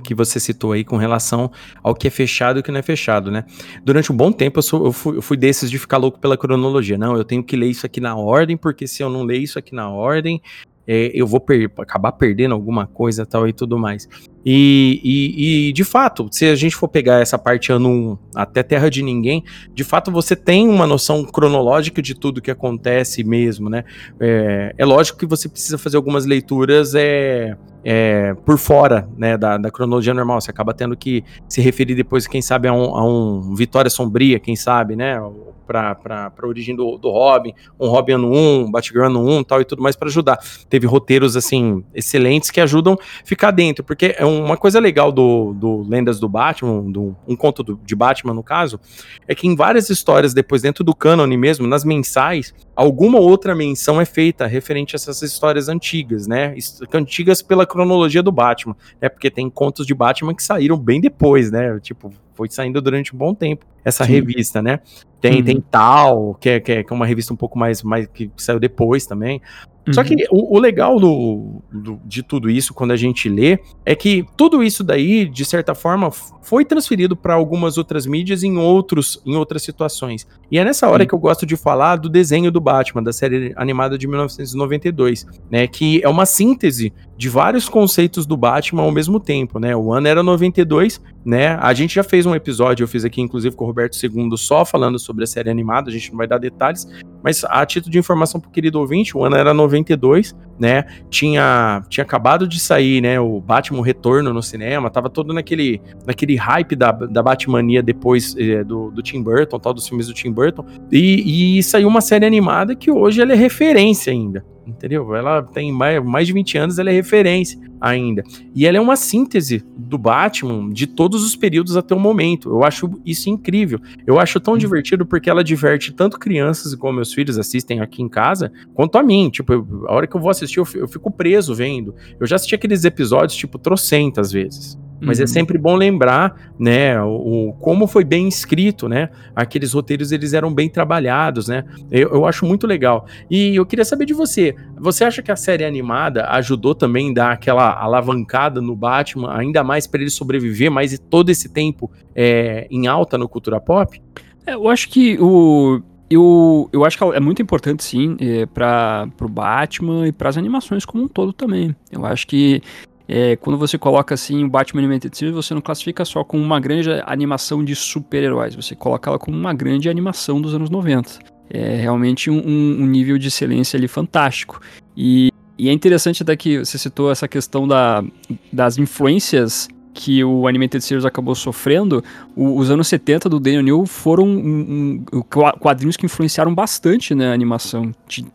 que você citou aí com relação ao que é fechado e o que não é fechado, né? Durante um bom tempo eu, sou, eu, fui, eu fui desses de ficar louco pela cronologia. Não, eu tenho que ler isso aqui na ordem, porque se eu não ler isso aqui na ordem, é, eu vou per acabar perdendo alguma coisa tal e tudo mais. E, e, e, de fato, se a gente for pegar essa parte ano 1 até Terra de Ninguém, de fato você tem uma noção cronológica de tudo que acontece mesmo, né? É, é lógico que você precisa fazer algumas leituras é, é, por fora né, da, da, cronologia normal. Você acaba tendo que se referir depois, quem sabe, a um, a um Vitória Sombria, quem sabe, né? para a origem do, do Robin, um Robin ano 1, Batgirl ano 1 tal e tudo mais para ajudar. Teve roteiros assim excelentes que ajudam a ficar dentro, porque é uma coisa legal do, do Lendas do Batman, do, um conto do, de Batman no caso, é que em várias histórias depois dentro do cânone mesmo, nas mensais, alguma outra menção é feita referente a essas histórias antigas, né? Antigas pela cronologia do Batman, né? Porque tem contos de Batman que saíram bem depois, né? Tipo, foi saindo durante um bom tempo essa Sim. revista, né? Tem, uhum. tem Tal, que é, que é uma revista um pouco mais, mais que saiu depois também. Uhum. Só que uhum. o, o legal do, do, de tudo isso, quando a gente lê, é que tudo isso daí, de certa forma, foi transferido para algumas outras mídias em, outros, em outras situações. E é nessa hora uhum. que eu gosto de falar do desenho do Batman, da série animada de 1992, né? Que é uma síntese de vários conceitos do Batman ao mesmo tempo, né? O ano era 92, né? A gente já fez um episódio, eu fiz aqui inclusive com o Roberto II, só falando sobre a série animada, a gente não vai dar detalhes, mas a título de informação pro querido ouvinte, o ano era 92, né? Tinha, tinha acabado de sair, né, o Batman Retorno no cinema, tava todo naquele, naquele hype da, da Batmania depois é, do, do Tim Burton, tal, dos filmes do Tim Burton, e, e saiu uma série animada que hoje ela é referência ainda, entendeu? Ela tem mais, mais de 20 anos, ela é referência ainda. E ela é uma síntese do Batman de todos os períodos até o momento. Eu acho isso incrível. Eu acho tão divertido porque ela diverte tanto crianças, como meus filhos assistem aqui em casa, quanto a mim. Tipo, eu, a hora que eu vou assistir, eu, eu fico preso vendo. Eu já assisti aqueles episódios, tipo, trocentas vezes. Mas é uhum. é sempre bom lembrar, né, o, o, como foi bem escrito, né? Aqueles roteiros eles eram bem trabalhados, né? Eu, eu acho muito legal. E eu queria saber de você. Você acha que a série animada ajudou também a dar aquela alavancada no Batman, ainda mais para ele sobreviver mais todo esse tempo é, em alta no cultura pop? É, eu acho que o eu, eu acho que é muito importante, sim, é, para o Batman e para as animações como um todo também. Eu acho que é, quando você coloca assim o Batman Animated Series, você não classifica só como uma grande animação de super-heróis, você coloca ela como uma grande animação dos anos 90. É realmente um, um nível de excelência ali fantástico. E, e, é interessante até que você citou essa questão da, das influências que o Animated Series acabou sofrendo, o, os anos 70 do Daniel New foram um, um, quadrinhos que influenciaram bastante na né, animação.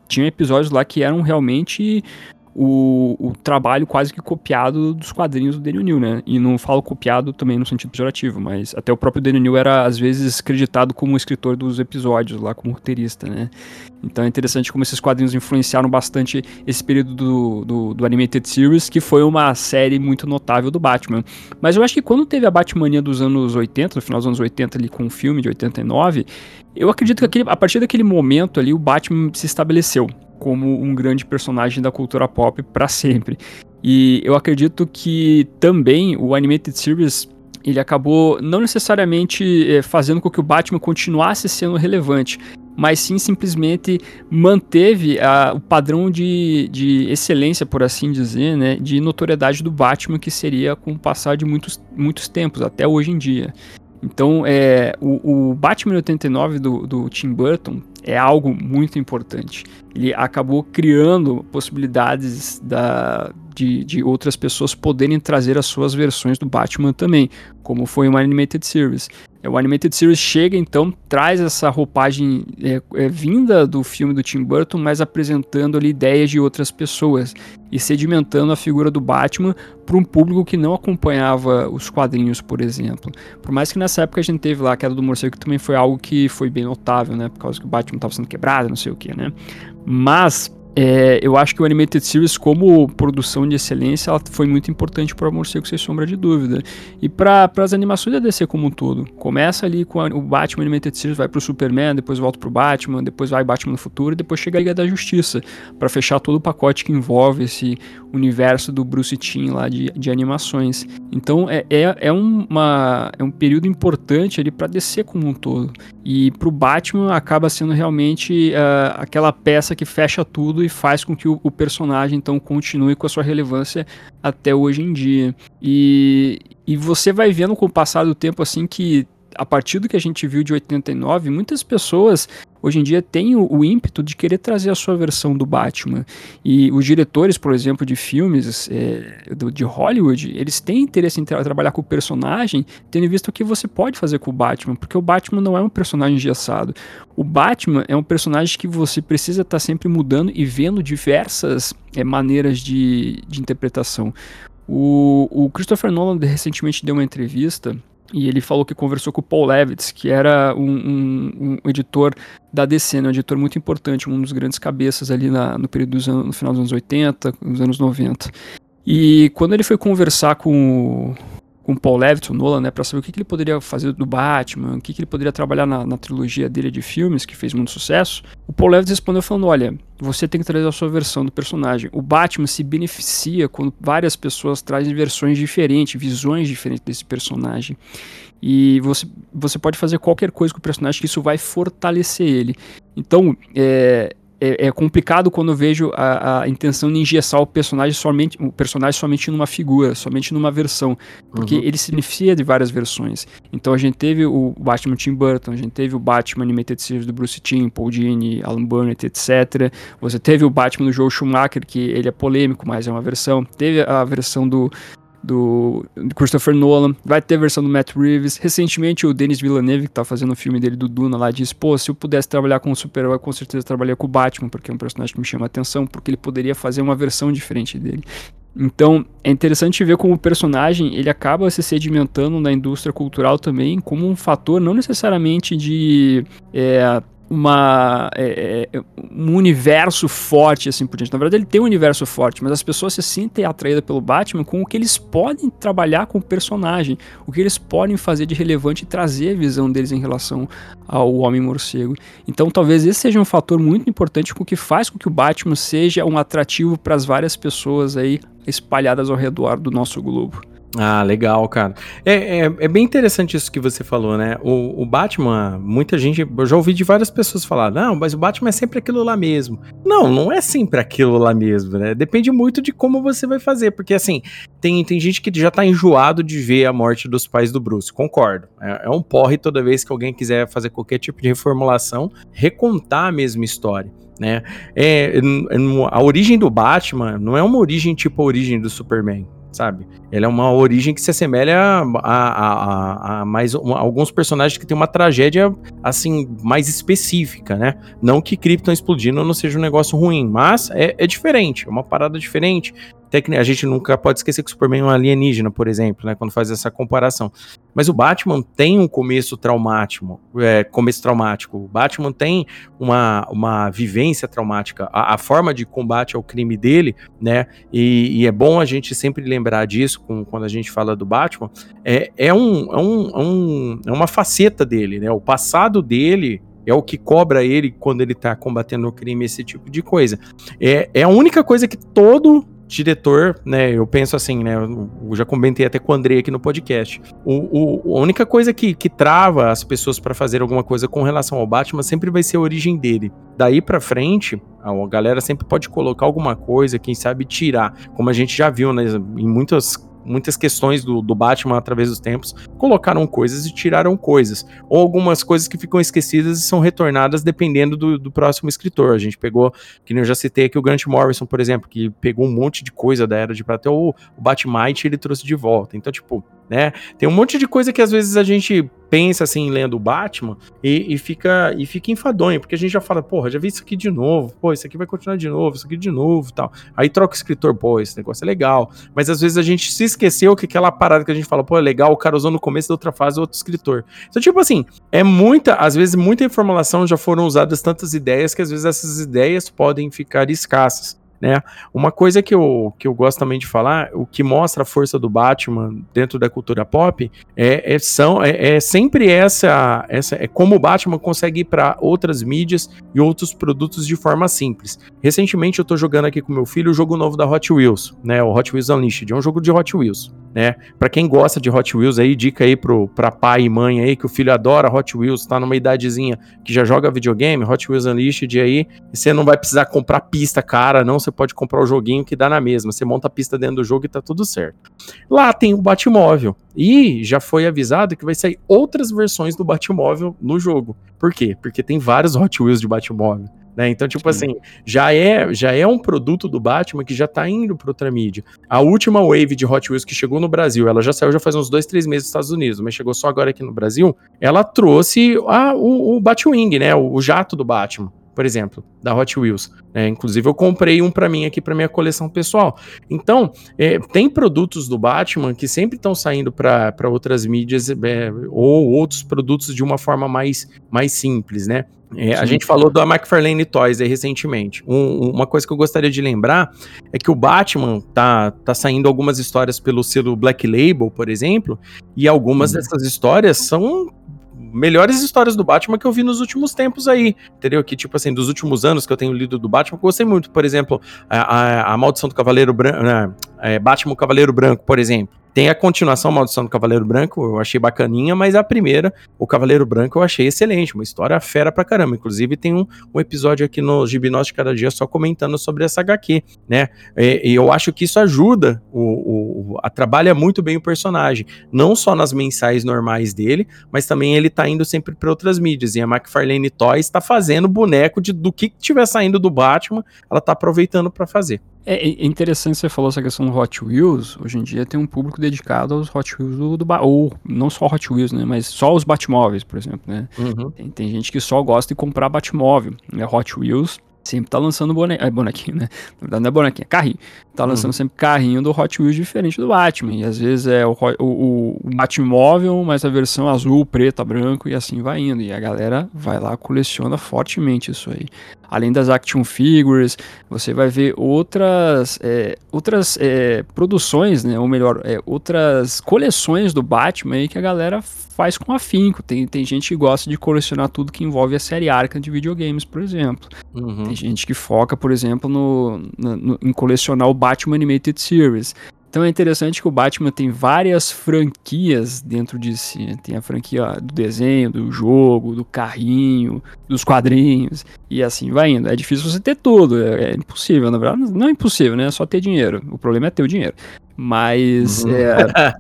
Tinha episódios lá que eram realmente o, o, trabalho quase que copiado dos quadrinhos do Daniel New, né? E não falo copiado também no sentido pejorativo, mas até o próprio Daniel New era às vezes creditado como escritor dos episódios lá, como roteirista, né? Então é interessante como esses quadrinhos influenciaram bastante esse período do, do, do Animated Series, que foi uma série muito notável do Batman. Mas eu acho que quando teve a Batmania dos anos 80, no final dos anos 80 ali com o filme de 89, eu acredito que aquele, a partir daquele momento ali o Batman se estabeleceu como um grande personagem da cultura pop para sempre. E eu acredito que também o Animated Series ele acabou não necessariamente é, fazendo com que o Batman continuasse sendo relevante, mas sim simplesmente manteve a, o padrão de, de excelência, por assim dizer, né, de notoriedade do Batman que seria com o passar de muitos, muitos tempos, até hoje em dia. Então, é, o, o Batman 89 do, do Tim Burton é algo muito importante. Ele acabou criando possibilidades da, de, de outras pessoas poderem trazer as suas versões do Batman também, como foi uma Animated Series. É, o Animated Series chega então, traz essa roupagem é, é, vinda do filme do Tim Burton, mas apresentando ali ideias de outras pessoas e sedimentando a figura do Batman para um público que não acompanhava os quadrinhos, por exemplo. Por mais que nessa época a gente teve lá a queda do morcego, que também foi algo que foi bem notável, né? Por causa que o Batman estava sendo quebrado, não sei o que, né? Mas é, eu acho que o Animated Series, como produção de excelência, ela foi muito importante para o Morcego, sem sombra de dúvida. E para as animações da DC como um todo. Começa ali com a, o Batman Animated Series, vai para o Superman, depois volta para o Batman, depois vai Batman no futuro, e depois chega a Liga da Justiça, para fechar todo o pacote que envolve esse universo do Bruce Timm lá de, de animações. Então é, é, é, uma, é um período importante ali para DC como um todo. E para o Batman acaba sendo realmente uh, aquela peça que fecha tudo e faz com que o, o, personagem então continue com a sua relevância até hoje em dia. E, e você vai vendo com o passar do tempo assim que a partir do que a gente viu de 89, muitas pessoas hoje em dia têm o, o, ímpeto de querer trazer a sua versão do Batman. E os diretores, por exemplo, de filmes é, de Hollywood, eles têm interesse em tra trabalhar com o personagem, tendo visto o que você pode fazer com o Batman, porque o Batman não é um personagem engessado. O Batman é um personagem que você precisa estar tá sempre mudando e vendo diversas é, maneiras de, de interpretação. O, o Christopher Nolan recentemente deu uma entrevista e ele falou que conversou com o Paul Levitz, que era um, um, um editor da DC, né, um editor muito importante, um dos grandes cabeças ali na, no período dos anos, no final dos anos 80, nos anos 90. E quando ele foi conversar com com Paul Levitt, o Nolan, né, para saber o que, que, ele poderia fazer do Batman, o que, que ele poderia trabalhar na, na, trilogia dele de filmes, que fez muito sucesso, o Paul Levitt respondeu falando, olha, você tem que trazer a sua versão do personagem. O Batman se beneficia quando várias pessoas trazem versões diferentes, visões diferentes desse personagem. E você, você pode fazer qualquer coisa com o personagem que isso vai fortalecer ele. Então, é, é, é, complicado quando eu vejo a, a, intenção de engessar o personagem somente o personagem somente numa figura, somente numa versão, porque uhum. ele se beneficia de várias versões. Então a gente teve o Batman Tim Burton, a gente teve o Batman Animated Series do Bruce Timm, Paul Dini, Alan Burnett, etc. Você teve o Batman do Joe Schumacher, que ele é polêmico, mas é uma versão. Teve a versão do do Christopher Nolan, vai ter versão do Matt Reeves. Recentemente o Denis Villeneuve, que tá fazendo o filme dele do Duna lá, disse, pô, se eu pudesse trabalhar com um super-herói, com certeza trabalharia com o Batman, porque é um personagem que me chama a atenção, porque ele poderia fazer uma versão diferente dele. Então, é interessante ver como o personagem, ele acaba se sedimentando na indústria cultural também como um fator não necessariamente de é, uma, é, é, um universo forte, assim por diante. Na verdade, ele tem um universo forte, mas as pessoas se sentem atraídas pelo Batman com o que eles podem trabalhar com o personagem, o que eles podem fazer de relevante e trazer a visão deles em relação ao Homem-Morcego. Então, talvez esse seja um fator muito importante com o que faz com que o Batman seja um atrativo para as várias pessoas aí espalhadas ao redor do nosso globo. Ah, legal, cara. É, é, é, bem interessante isso que você falou, né? O, o, Batman, muita gente, eu já ouvi de várias pessoas falar, não, mas o Batman é sempre aquilo lá mesmo. Não, não é sempre aquilo lá mesmo, né? Depende muito de como você vai fazer, porque assim, tem, tem gente que já tá enjoado de ver a morte dos pais do Bruce, concordo. É, é um porre toda vez que alguém quiser fazer qualquer tipo de reformulação, recontar a mesma história. Né? É, a origem do Batman não é uma origem tipo a origem do Superman sabe? Ele é uma origem que se assemelha a, a, a, a mais um, alguns personagens que tem uma tragédia assim mais específica, né? Não que Krypton explodindo não seja um negócio ruim, mas é, é diferente, é uma parada diferente a gente nunca pode esquecer que o Superman é um alienígena, por exemplo, né? Quando faz essa comparação. Mas o Batman tem um começo traumático, é, começo traumático. O Batman tem uma, uma vivência traumática. A, a forma de combate ao crime dele, né? E, e, é bom a gente sempre lembrar disso com, quando a gente fala do Batman. É, é, um, é, um, é, um, é uma faceta dele, né? O passado dele é o que cobra ele quando ele tá combatendo o crime, esse tipo de coisa. É, é a única coisa que todo diretor, né? Eu penso assim, né? Eu já comentei até com o Andrei aqui no podcast. O, o a única coisa que, que trava as pessoas para fazer alguma coisa com relação ao Batman sempre vai ser a origem dele. Daí para frente, a galera sempre pode colocar alguma coisa, quem sabe tirar. Como a gente já viu, né? Em muitas muitas questões do, do Batman através dos tempos, colocaram coisas e tiraram coisas. Ou algumas coisas que ficam esquecidas e são retornadas dependendo do, do próximo escritor. A gente pegou, que eu já citei aqui, o Grant Morrison, por exemplo, que pegou um monte de coisa da Era de Prata, o, o Batmite ele trouxe de volta. Então, tipo, né? Tem um monte de coisa que às vezes a gente pensa assim, lendo o Batman, e, e, fica e fica enfadonho, porque a gente já fala, porra, já vi isso aqui de novo, pô, isso aqui vai continuar de novo, isso aqui de novo tal. Aí troca o escritor, pô, esse negócio é legal. Mas às vezes a gente se esqueceu que aquela parada que a gente fala, pô, é legal, o cara usou no começo da outra fase outro escritor. Então, tipo assim, é muita, às vezes, muita informação já foram usadas tantas ideias que às vezes essas ideias podem ficar escassas. Né? Uma coisa que eu, que eu gosto também de falar, o que mostra a força do Batman dentro da cultura pop é, é são, é, é, sempre essa, essa é como o Batman consegue ir para outras mídias e outros produtos de forma simples. Recentemente eu estou jogando aqui com meu filho o jogo novo da Hot Wheels, né? O Hot Wheels Unleashed, é um jogo de Hot Wheels né? Para quem gosta de Hot Wheels aí, dica aí pro para pai e mãe aí que o filho adora Hot Wheels, tá numa idadezinha que já joga videogame, Hot Wheels Unleashed aí, você não vai precisar comprar pista cara, não, você pode comprar o joguinho que dá na mesma. Você monta a pista dentro do jogo e tá tudo certo. Lá tem o Batmóvel e já foi avisado que vai sair outras versões do Batmóvel no jogo. Por quê? Porque tem vários Hot Wheels de Batmóvel. Né? Então, tipo Sim. assim, já é, já é um produto do Batman que já tá indo para outra mídia. A última wave de Hot Wheels que chegou no Brasil, ela já saiu já faz uns dois, três meses nos Estados Unidos, mas chegou só agora aqui no Brasil. Ela trouxe a, o, o Batwing, né? O, o jato do Batman por exemplo, da Hot Wheels. É, inclusive, eu comprei um para mim aqui para minha coleção pessoal. Então, é, tem produtos do Batman que sempre estão saindo para outras mídias é, ou outros produtos de uma forma mais, mais simples, né? É, a gente falou da McFarlane Toys aí recentemente. Um, uma coisa que eu gostaria de lembrar é que o Batman tá, tá saindo algumas histórias pelo selo Black Label, por exemplo, e algumas uhum. dessas histórias são melhores histórias do Batman que eu vi nos últimos tempos aí, entendeu? Que, tipo assim, dos últimos anos que eu tenho lido do Batman, gostei muito. Por exemplo, a, a, a Maldição do Cavaleiro Branco, né? É, Batman Cavaleiro Branco, por exemplo. Tem a continuação Maldição do Cavaleiro Branco, eu achei bacaninha, mas a primeira, o Cavaleiro Branco, eu achei excelente, uma história fera pra caramba. Inclusive, tem um, um episódio aqui no Gibinós de Cada Dia só comentando sobre essa HQ, né? E, e eu acho que isso ajuda, o, o, a, trabalha muito bem o personagem, não só nas mensais normais dele, mas também ele tá indo sempre para outras mídias. E a McFarlane Toys tá fazendo boneco de, do que tiver saindo do Batman, ela tá aproveitando para fazer. É, é interessante você falou essa questão do Hot Wheels. Hoje em dia tem um público dedicado aos Hot Wheels do, do ou não só Hot Wheels, né, mas só os Batmóveis, por exemplo, né? Uhum. Tem, tem, gente que só gosta de comprar Batmóvel, né? Hot Wheels sempre tá lançando bone... é, bonequinho, né? Na verdade não é bonequinho, é carrinho. Tá lançando uhum. sempre carrinho do Hot Wheels diferente do Batman. E às vezes é o, o, o Batmóvel, mas a versão azul, preta, branco e assim vai indo. E a galera vai lá, coleciona fortemente isso aí. Além das action figures, você vai ver outras, é, outras é, produções, né? Ou melhor, é, outras coleções do Batman aí que a galera faz com afinco. Tem, tem gente que gosta de colecionar tudo que envolve a série Arkham de videogames, por exemplo. Uhum. Tem gente que foca, por exemplo, no, no, em colecionar o Batman Animated Series. Então é interessante que o Batman tem várias franquias dentro de si. Tem a franquia do desenho, do jogo, do carrinho, dos quadrinhos e assim vai indo. É difícil você ter tudo, é, é impossível, na verdade. Não é impossível, né? É só ter dinheiro. O problema é ter o dinheiro. Mas uhum. é,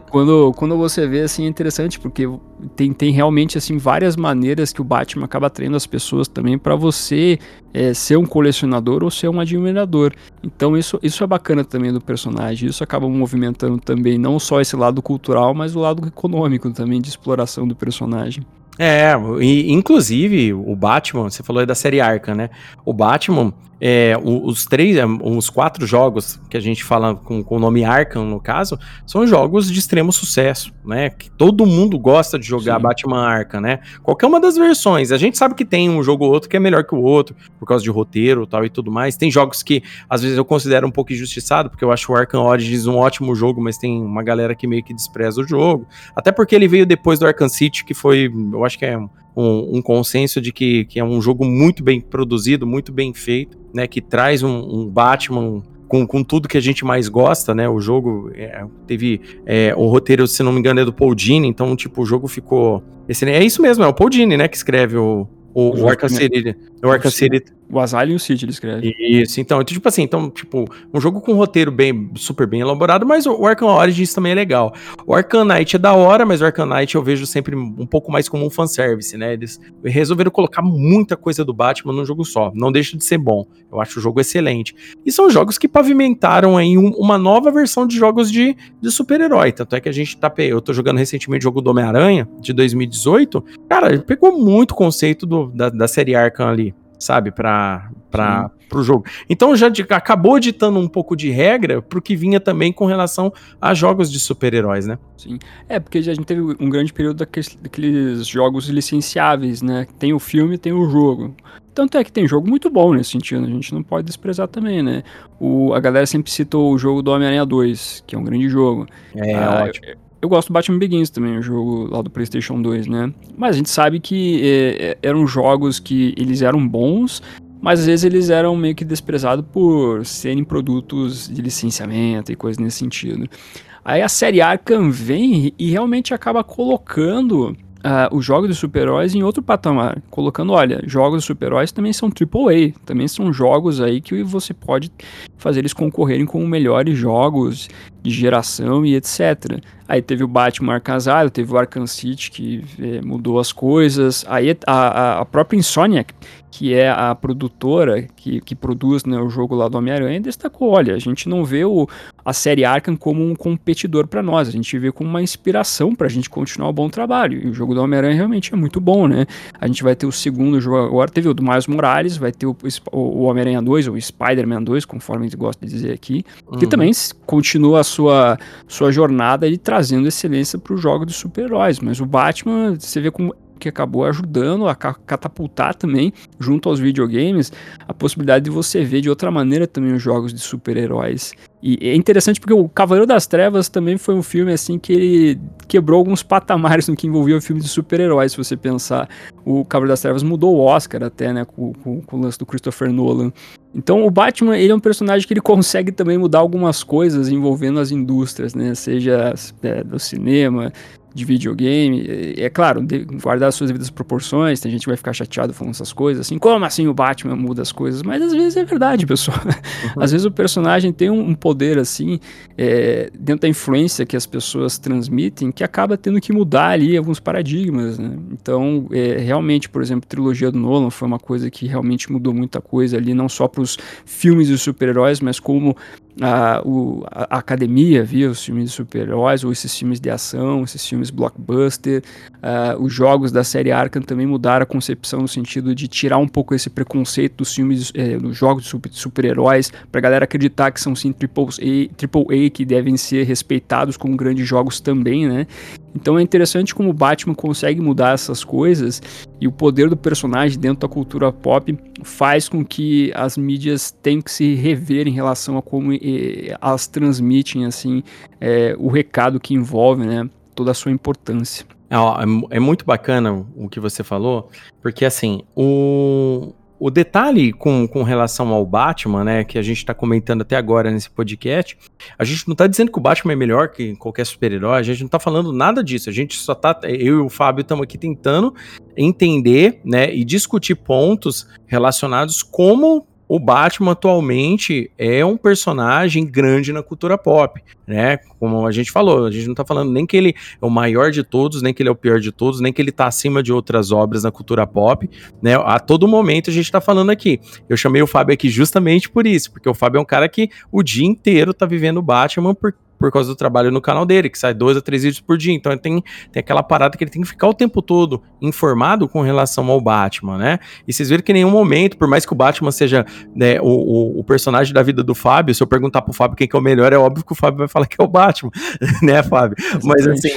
<laughs> quando, quando você vê assim é interessante porque tem, tem realmente assim várias maneiras que o Batman acaba treinando as pessoas também para você é, ser um colecionador ou ser um admirador. Então isso, isso é bacana também do personagem. Isso acaba movimentando também não só esse lado cultural, mas o lado econômico também de exploração do personagem. É, e, inclusive o Batman, você falou aí da série Arkham, né? O Batman, é, os três, é, os quatro jogos que a gente fala com, com o nome Arkham, no caso, são jogos de extremo sucesso, né? Que todo mundo gosta de jogar Sim. Batman Arkham, né? Qualquer uma das versões. A gente sabe que tem um jogo ou outro que é melhor que o outro, por causa de roteiro tal e tudo mais. Tem jogos que, às vezes, eu considero um pouco injustiçado, porque eu acho o Arkham Origins um ótimo jogo, mas tem uma galera que meio que despreza o jogo. Até porque ele veio depois do Arkham City, que foi, eu acho que é um, um, consenso de que, que é um jogo muito bem produzido, muito bem feito, né? Que traz um, um Batman com, com tudo que a gente mais gosta, né? O jogo é, teve é, o roteiro, se não me engano, é do Paul Dini, então tipo o jogo ficou É isso mesmo, é o Paul Dini, né? Que escreve o, o, o, o Arkham City. O Arkham City o Asylum e o City, ele escreve. Isso, então, então, tipo assim, então, tipo, um jogo com um roteiro bem, super bem elaborado, mas o Arkham Origins também é legal. O Arkham Knight é da hora, mas o Arkham Knight eu vejo sempre um pouco mais como um fanservice, né? Eles resolveram colocar muita coisa do Batman num jogo só. Não deixa de ser bom. Eu acho o jogo excelente. E são jogos que pavimentaram aí um, uma nova versão de jogos de, de super-herói. Tanto é que a gente tá. Eu tô jogando recentemente o jogo do Homem-Aranha, de 2018. Cara, ele pegou muito conceito do, da, da série Arkham ali sabe, para para o jogo. Então já de, acabou ditando um pouco de regra pro que vinha também com relação a jogos de super-heróis, né? Sim. É, porque a gente teve um grande período daqueles, daqueles jogos licenciáveis, né? Tem o filme, tem o jogo. Tanto é que tem jogo muito bom nesse sentido, a gente não pode desprezar também, né? O, a galera sempre citou o jogo do Homem-Aranha 2, que é um grande jogo. É, ah, ótimo. Eu, eu gosto do Batman Begins também, o jogo lá do PlayStation 2, né? Mas a gente sabe que é, é, eram jogos que eles eram bons, mas às vezes eles eram meio que desprezados por serem produtos de licenciamento e coisas nesse sentido. Aí a série Arkham vem e realmente acaba colocando uh, os jogos de super-heróis em outro patamar, colocando, olha, jogos de super-heróis também são AAA, também são jogos aí que você pode fazer eles concorrerem com melhores jogos de geração e etc. Aí teve o Batman Arkham teve o Arkham City que é, mudou as coisas. Aí a, a, própria Insomniac, que é a produtora que, que produz né, o jogo lá do Homem-Aranha, destacou: olha, a gente não vê o, a série Arkham como um competidor para nós, a gente vê como uma inspiração para a gente continuar o bom trabalho. E o jogo do Homem-Aranha realmente é muito bom, né? A gente vai ter o segundo jogo agora, teve o do Miles Morales, vai ter o, o Homem-Aranha 2, ou Spider-Man 2, conforme a gente gosta de dizer aqui, uhum. que também continua a sua, sua jornada de trazendo excelência para os jogos de super-heróis. Mas o Batman, você vê como que acabou ajudando a catapultar também, junto aos videogames, a possibilidade de você ver de outra maneira também os jogos de super-heróis. E é interessante porque o Cavaleiro das Trevas também foi um filme assim que ele quebrou alguns patamares no que envolvia o filme de super-heróis, se você pensar. O Cavaleiro das Trevas mudou o Oscar até, né, com, com, com o lance do Christopher Nolan. Então o Batman, ele é um personagem que ele consegue também mudar algumas coisas envolvendo as indústrias, né, seja é, do cinema, de videogame. É, é claro, de, guardar as suas devidas proporções, tem gente que vai ficar chateado falando essas coisas, assim, como assim o Batman muda as coisas? Mas às vezes é verdade, <laughs> pessoal. Uhum. Às vezes o personagem tem um, um poder, assim, é, dentro da influência que as pessoas transmitem, que acaba tendo que mudar ali alguns paradigmas, né? Então, é, realmente, por exemplo, a trilogia do Nolan foi uma coisa que realmente mudou muita coisa ali, não só para os filmes de super-heróis, mas como a, o, a, academia via os filmes de super-heróis, ou esses filmes de ação, esses filmes blockbuster. Uh, os jogos da série Arkham também mudaram a concepção no sentido de tirar um pouco esse preconceito dos filmes, eh, dos jogos de super-heróis, super pra galera acreditar que são sim triple A, triple A que devem ser respeitados como grandes jogos também, né? Então é interessante como o Batman consegue mudar essas coisas e o poder do personagem dentro da cultura pop faz com que as mídias tenham que se rever em relação a como elas transmitem assim é, o recado que envolve, né, toda a sua importância. É, é muito bacana o que você falou, porque assim, o, o detalhe com, com relação ao Batman, né, que a gente está comentando até agora nesse podcast, a gente não está dizendo que o Batman é melhor que qualquer super-herói, a gente não está falando nada disso, a gente só tá, eu e o Fábio estamos aqui tentando entender, né, e discutir pontos relacionados como o Batman atualmente é um personagem grande na cultura pop, né? Como a gente falou, a gente não tá falando nem que ele é o maior de todos, nem que ele é o pior de todos, nem que ele tá acima de outras obras na cultura pop, né? A todo momento a gente tá falando aqui. Eu chamei o Fábio aqui justamente por isso, porque o Fábio é um cara que o dia inteiro tá vivendo o Batman por, por causa do trabalho no canal dele, que sai dois a três vídeos por dia. Então ele tem, tem aquela parada que ele tem que ficar o tempo todo informado com relação ao Batman, né? E vocês viram que em nenhum momento, por mais que o Batman seja né, o, o, o, personagem da vida do Fábio, se eu perguntar pro Fábio quem que é o melhor, é óbvio que o Fábio vai falar que é o Batman, <laughs> né, Fábio? Mas assim,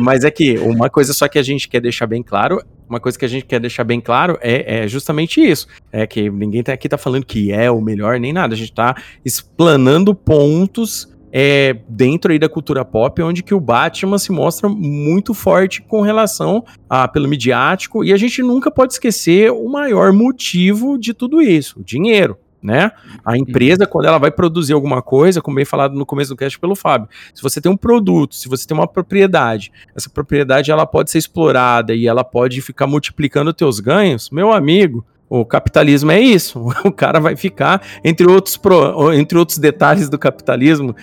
mas é que uma coisa só que a gente quer deixar bem claro uma coisa que a gente quer deixar bem claro é, é, justamente isso. É que ninguém tá aqui tá falando que é o melhor nem nada. A gente tá explanando pontos é, dentro aí da cultura pop, onde que o Batman se mostra muito forte com relação a pelo midiático, e a gente nunca pode esquecer o maior motivo de tudo isso, o dinheiro. Né? A empresa, quando ela vai produzir alguma coisa, como bem falado no começo do cast pelo Fábio, se você tem um produto, se você tem uma propriedade, essa propriedade ela pode ser explorada e ela pode ficar multiplicando teus ganhos, meu amigo, o capitalismo é isso. <laughs> O cara vai ficar, entre outros, pro, entre outros detalhes do capitalismo,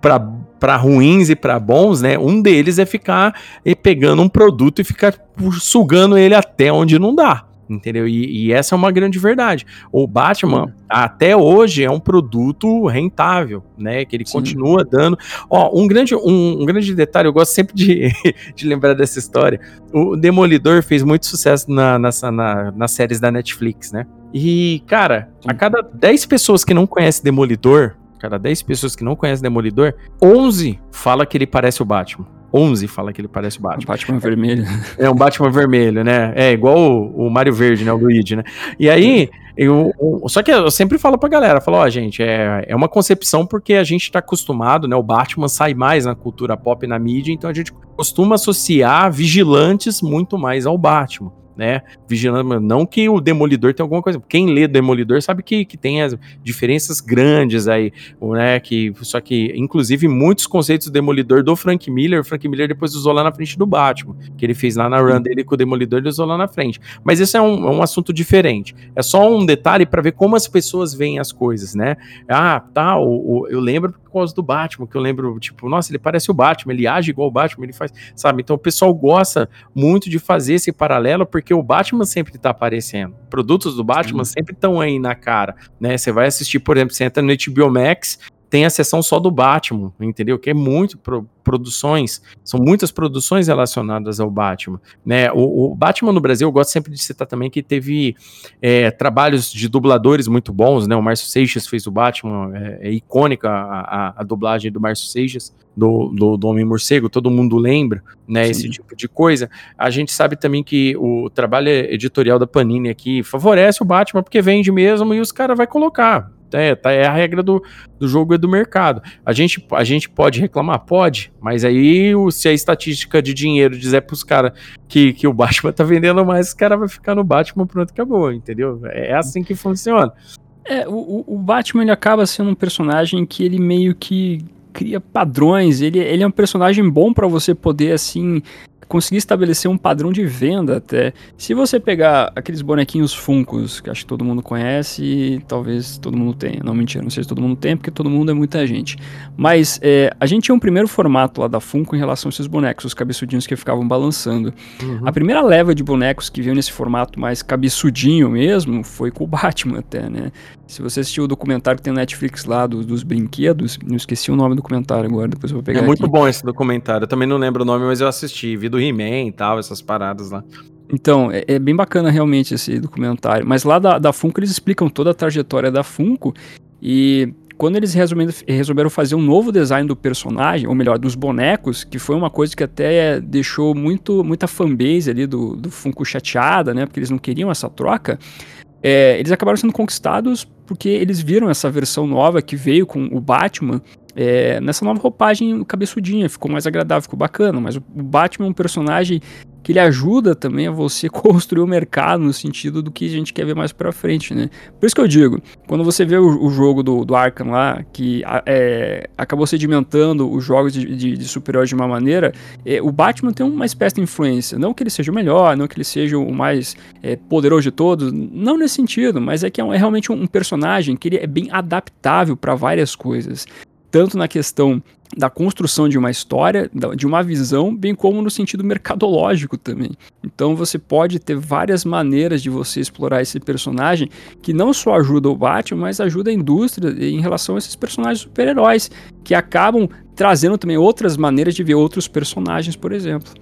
para ruins e para bons, né? Um deles é ficar pegando um produto e ficar sugando ele até onde não dá entendeu? E, e, essa é uma grande verdade. O Batman, Sim. até hoje, é um produto rentável, né? Que ele Sim. continua dando. Ó, um grande, um, um, grande detalhe, eu gosto sempre de, <laughs> de lembrar dessa história. O Demolidor fez muito sucesso na, na, na, nas séries da Netflix, né? E, cara, Sim. a cada 10 pessoas que não conhecem Demolidor, cada 10 pessoas que não conhecem Demolidor, 11 fala que ele parece o Batman. 11 fala que ele parece o Batman. Um Batman vermelho. É um Batman vermelho, né? É igual o, o Mario Verde, né? O Luigi, né? E aí, eu, eu, só que eu sempre falo pra galera, falo, ó, oh, gente, é, é uma concepção porque a gente tá acostumado, né? O Batman sai mais na cultura pop, na mídia, então a gente costuma associar vigilantes muito mais ao Batman né? Vigilando, não que o Demolidor tem alguma coisa. Quem lê Demolidor sabe que, que tem as diferenças grandes aí, né? Que, só que, inclusive, muitos conceitos do Demolidor do Frank Miller, o Frank Miller depois usou lá na frente do Batman, que ele fez lá na run dele com o Demolidor, ele usou lá na frente. Mas esse é um, é um assunto diferente. É só um detalhe para ver como as pessoas veem as coisas, né? Ah, tá, o, o, eu lembro por causa do Batman, que eu lembro, tipo, nossa, ele parece o Batman, ele age igual o Batman, ele faz, sabe? Então o pessoal gosta muito de fazer esse paralelo, porque o Batman sempre tá aparecendo. Produtos do Batman Sim. sempre estão aí na cara, né? Você vai assistir, por exemplo, você entra no HBO Max, tem a sessão só do Batman, entendeu? Que é muito pro, produções, são muitas produções relacionadas ao Batman, né? O, o, Batman no Brasil, eu gosto sempre de citar também que teve é, trabalhos de dubladores muito bons, né? O Márcio Seixas fez o Batman, é, é icônica a, a, a, dublagem do Márcio Seixas, do, do, do Homem-Morcego, todo mundo lembra, né? Sim. Esse tipo de coisa. A gente sabe também que o trabalho editorial da Panini aqui favorece o Batman porque vende mesmo e os caras vai colocar é, tá, é a regra do, do jogo e do mercado. A gente, a gente pode reclamar? Pode, mas aí o, se a estatística de dinheiro dizer pros caras que, que o Batman <laughs> tá vendendo mais, os cara vai ficar no Batman, pronto, acabou, entendeu? É assim que funciona. É, o, o Batman ele acaba sendo um personagem que ele meio que cria padrões, ele, ele é um personagem bom para você poder, assim, conseguir estabelecer um padrão de venda até. Se você pegar aqueles bonequinhos Funcos, que acho que todo mundo conhece e talvez todo mundo tenha. Não, mentira, não sei se todo mundo tem, porque todo mundo é muita gente. Mas é, a gente tinha um primeiro formato lá da Funko em relação a esses bonecos, os cabeçudinhos que ficavam balançando. Uhum. A primeira leva de bonecos que veio nesse formato mais cabeçudinho mesmo foi com o Batman até, né? Se você assistiu o documentário que tem no Netflix lá dos, dos brinquedos, não esqueci o nome do documentário agora, depois eu vou pegar. É muito aqui. bom esse documentário. Eu também não lembro o nome, mas eu assisti. Vi do He-Man e tal, essas paradas lá. Então, é, é, bem bacana realmente esse documentário. Mas lá da, da Funko eles explicam toda a trajetória da Funko e quando eles resolveram fazer um novo design do personagem, ou melhor, dos bonecos, que foi uma coisa que até deixou muito, muita fanbase ali do, do Funko chateada, né? Porque eles não queriam essa troca. É, eles acabaram sendo conquistados porque eles viram essa versão nova que veio com o Batman é, nessa nova roupagem cabeçudinha, ficou mais agradável, ficou bacana, mas o Batman é um personagem que ele ajuda também a você <laughs> construir o mercado no sentido do que a gente quer ver mais pra frente, né? Por isso que eu digo, quando você vê o, o jogo do, do Arkham lá, que é, acabou sedimentando os jogos de, de, de super-heróis de uma maneira, é, o Batman tem uma espécie de influência. Não que ele seja o melhor, não que ele seja o mais é, poderoso de todos, não nesse sentido, mas é que é, um, é realmente um, um personagem que ele é bem adaptável para várias coisas tanto na questão da construção de uma história, de uma visão, bem como no sentido mercadológico também. Então você pode ter várias maneiras de você explorar esse personagem que não só ajuda o Batman, mas ajuda a indústria em relação a esses personagens super-heróis, que acabam trazendo também outras maneiras de ver outros personagens, por exemplo.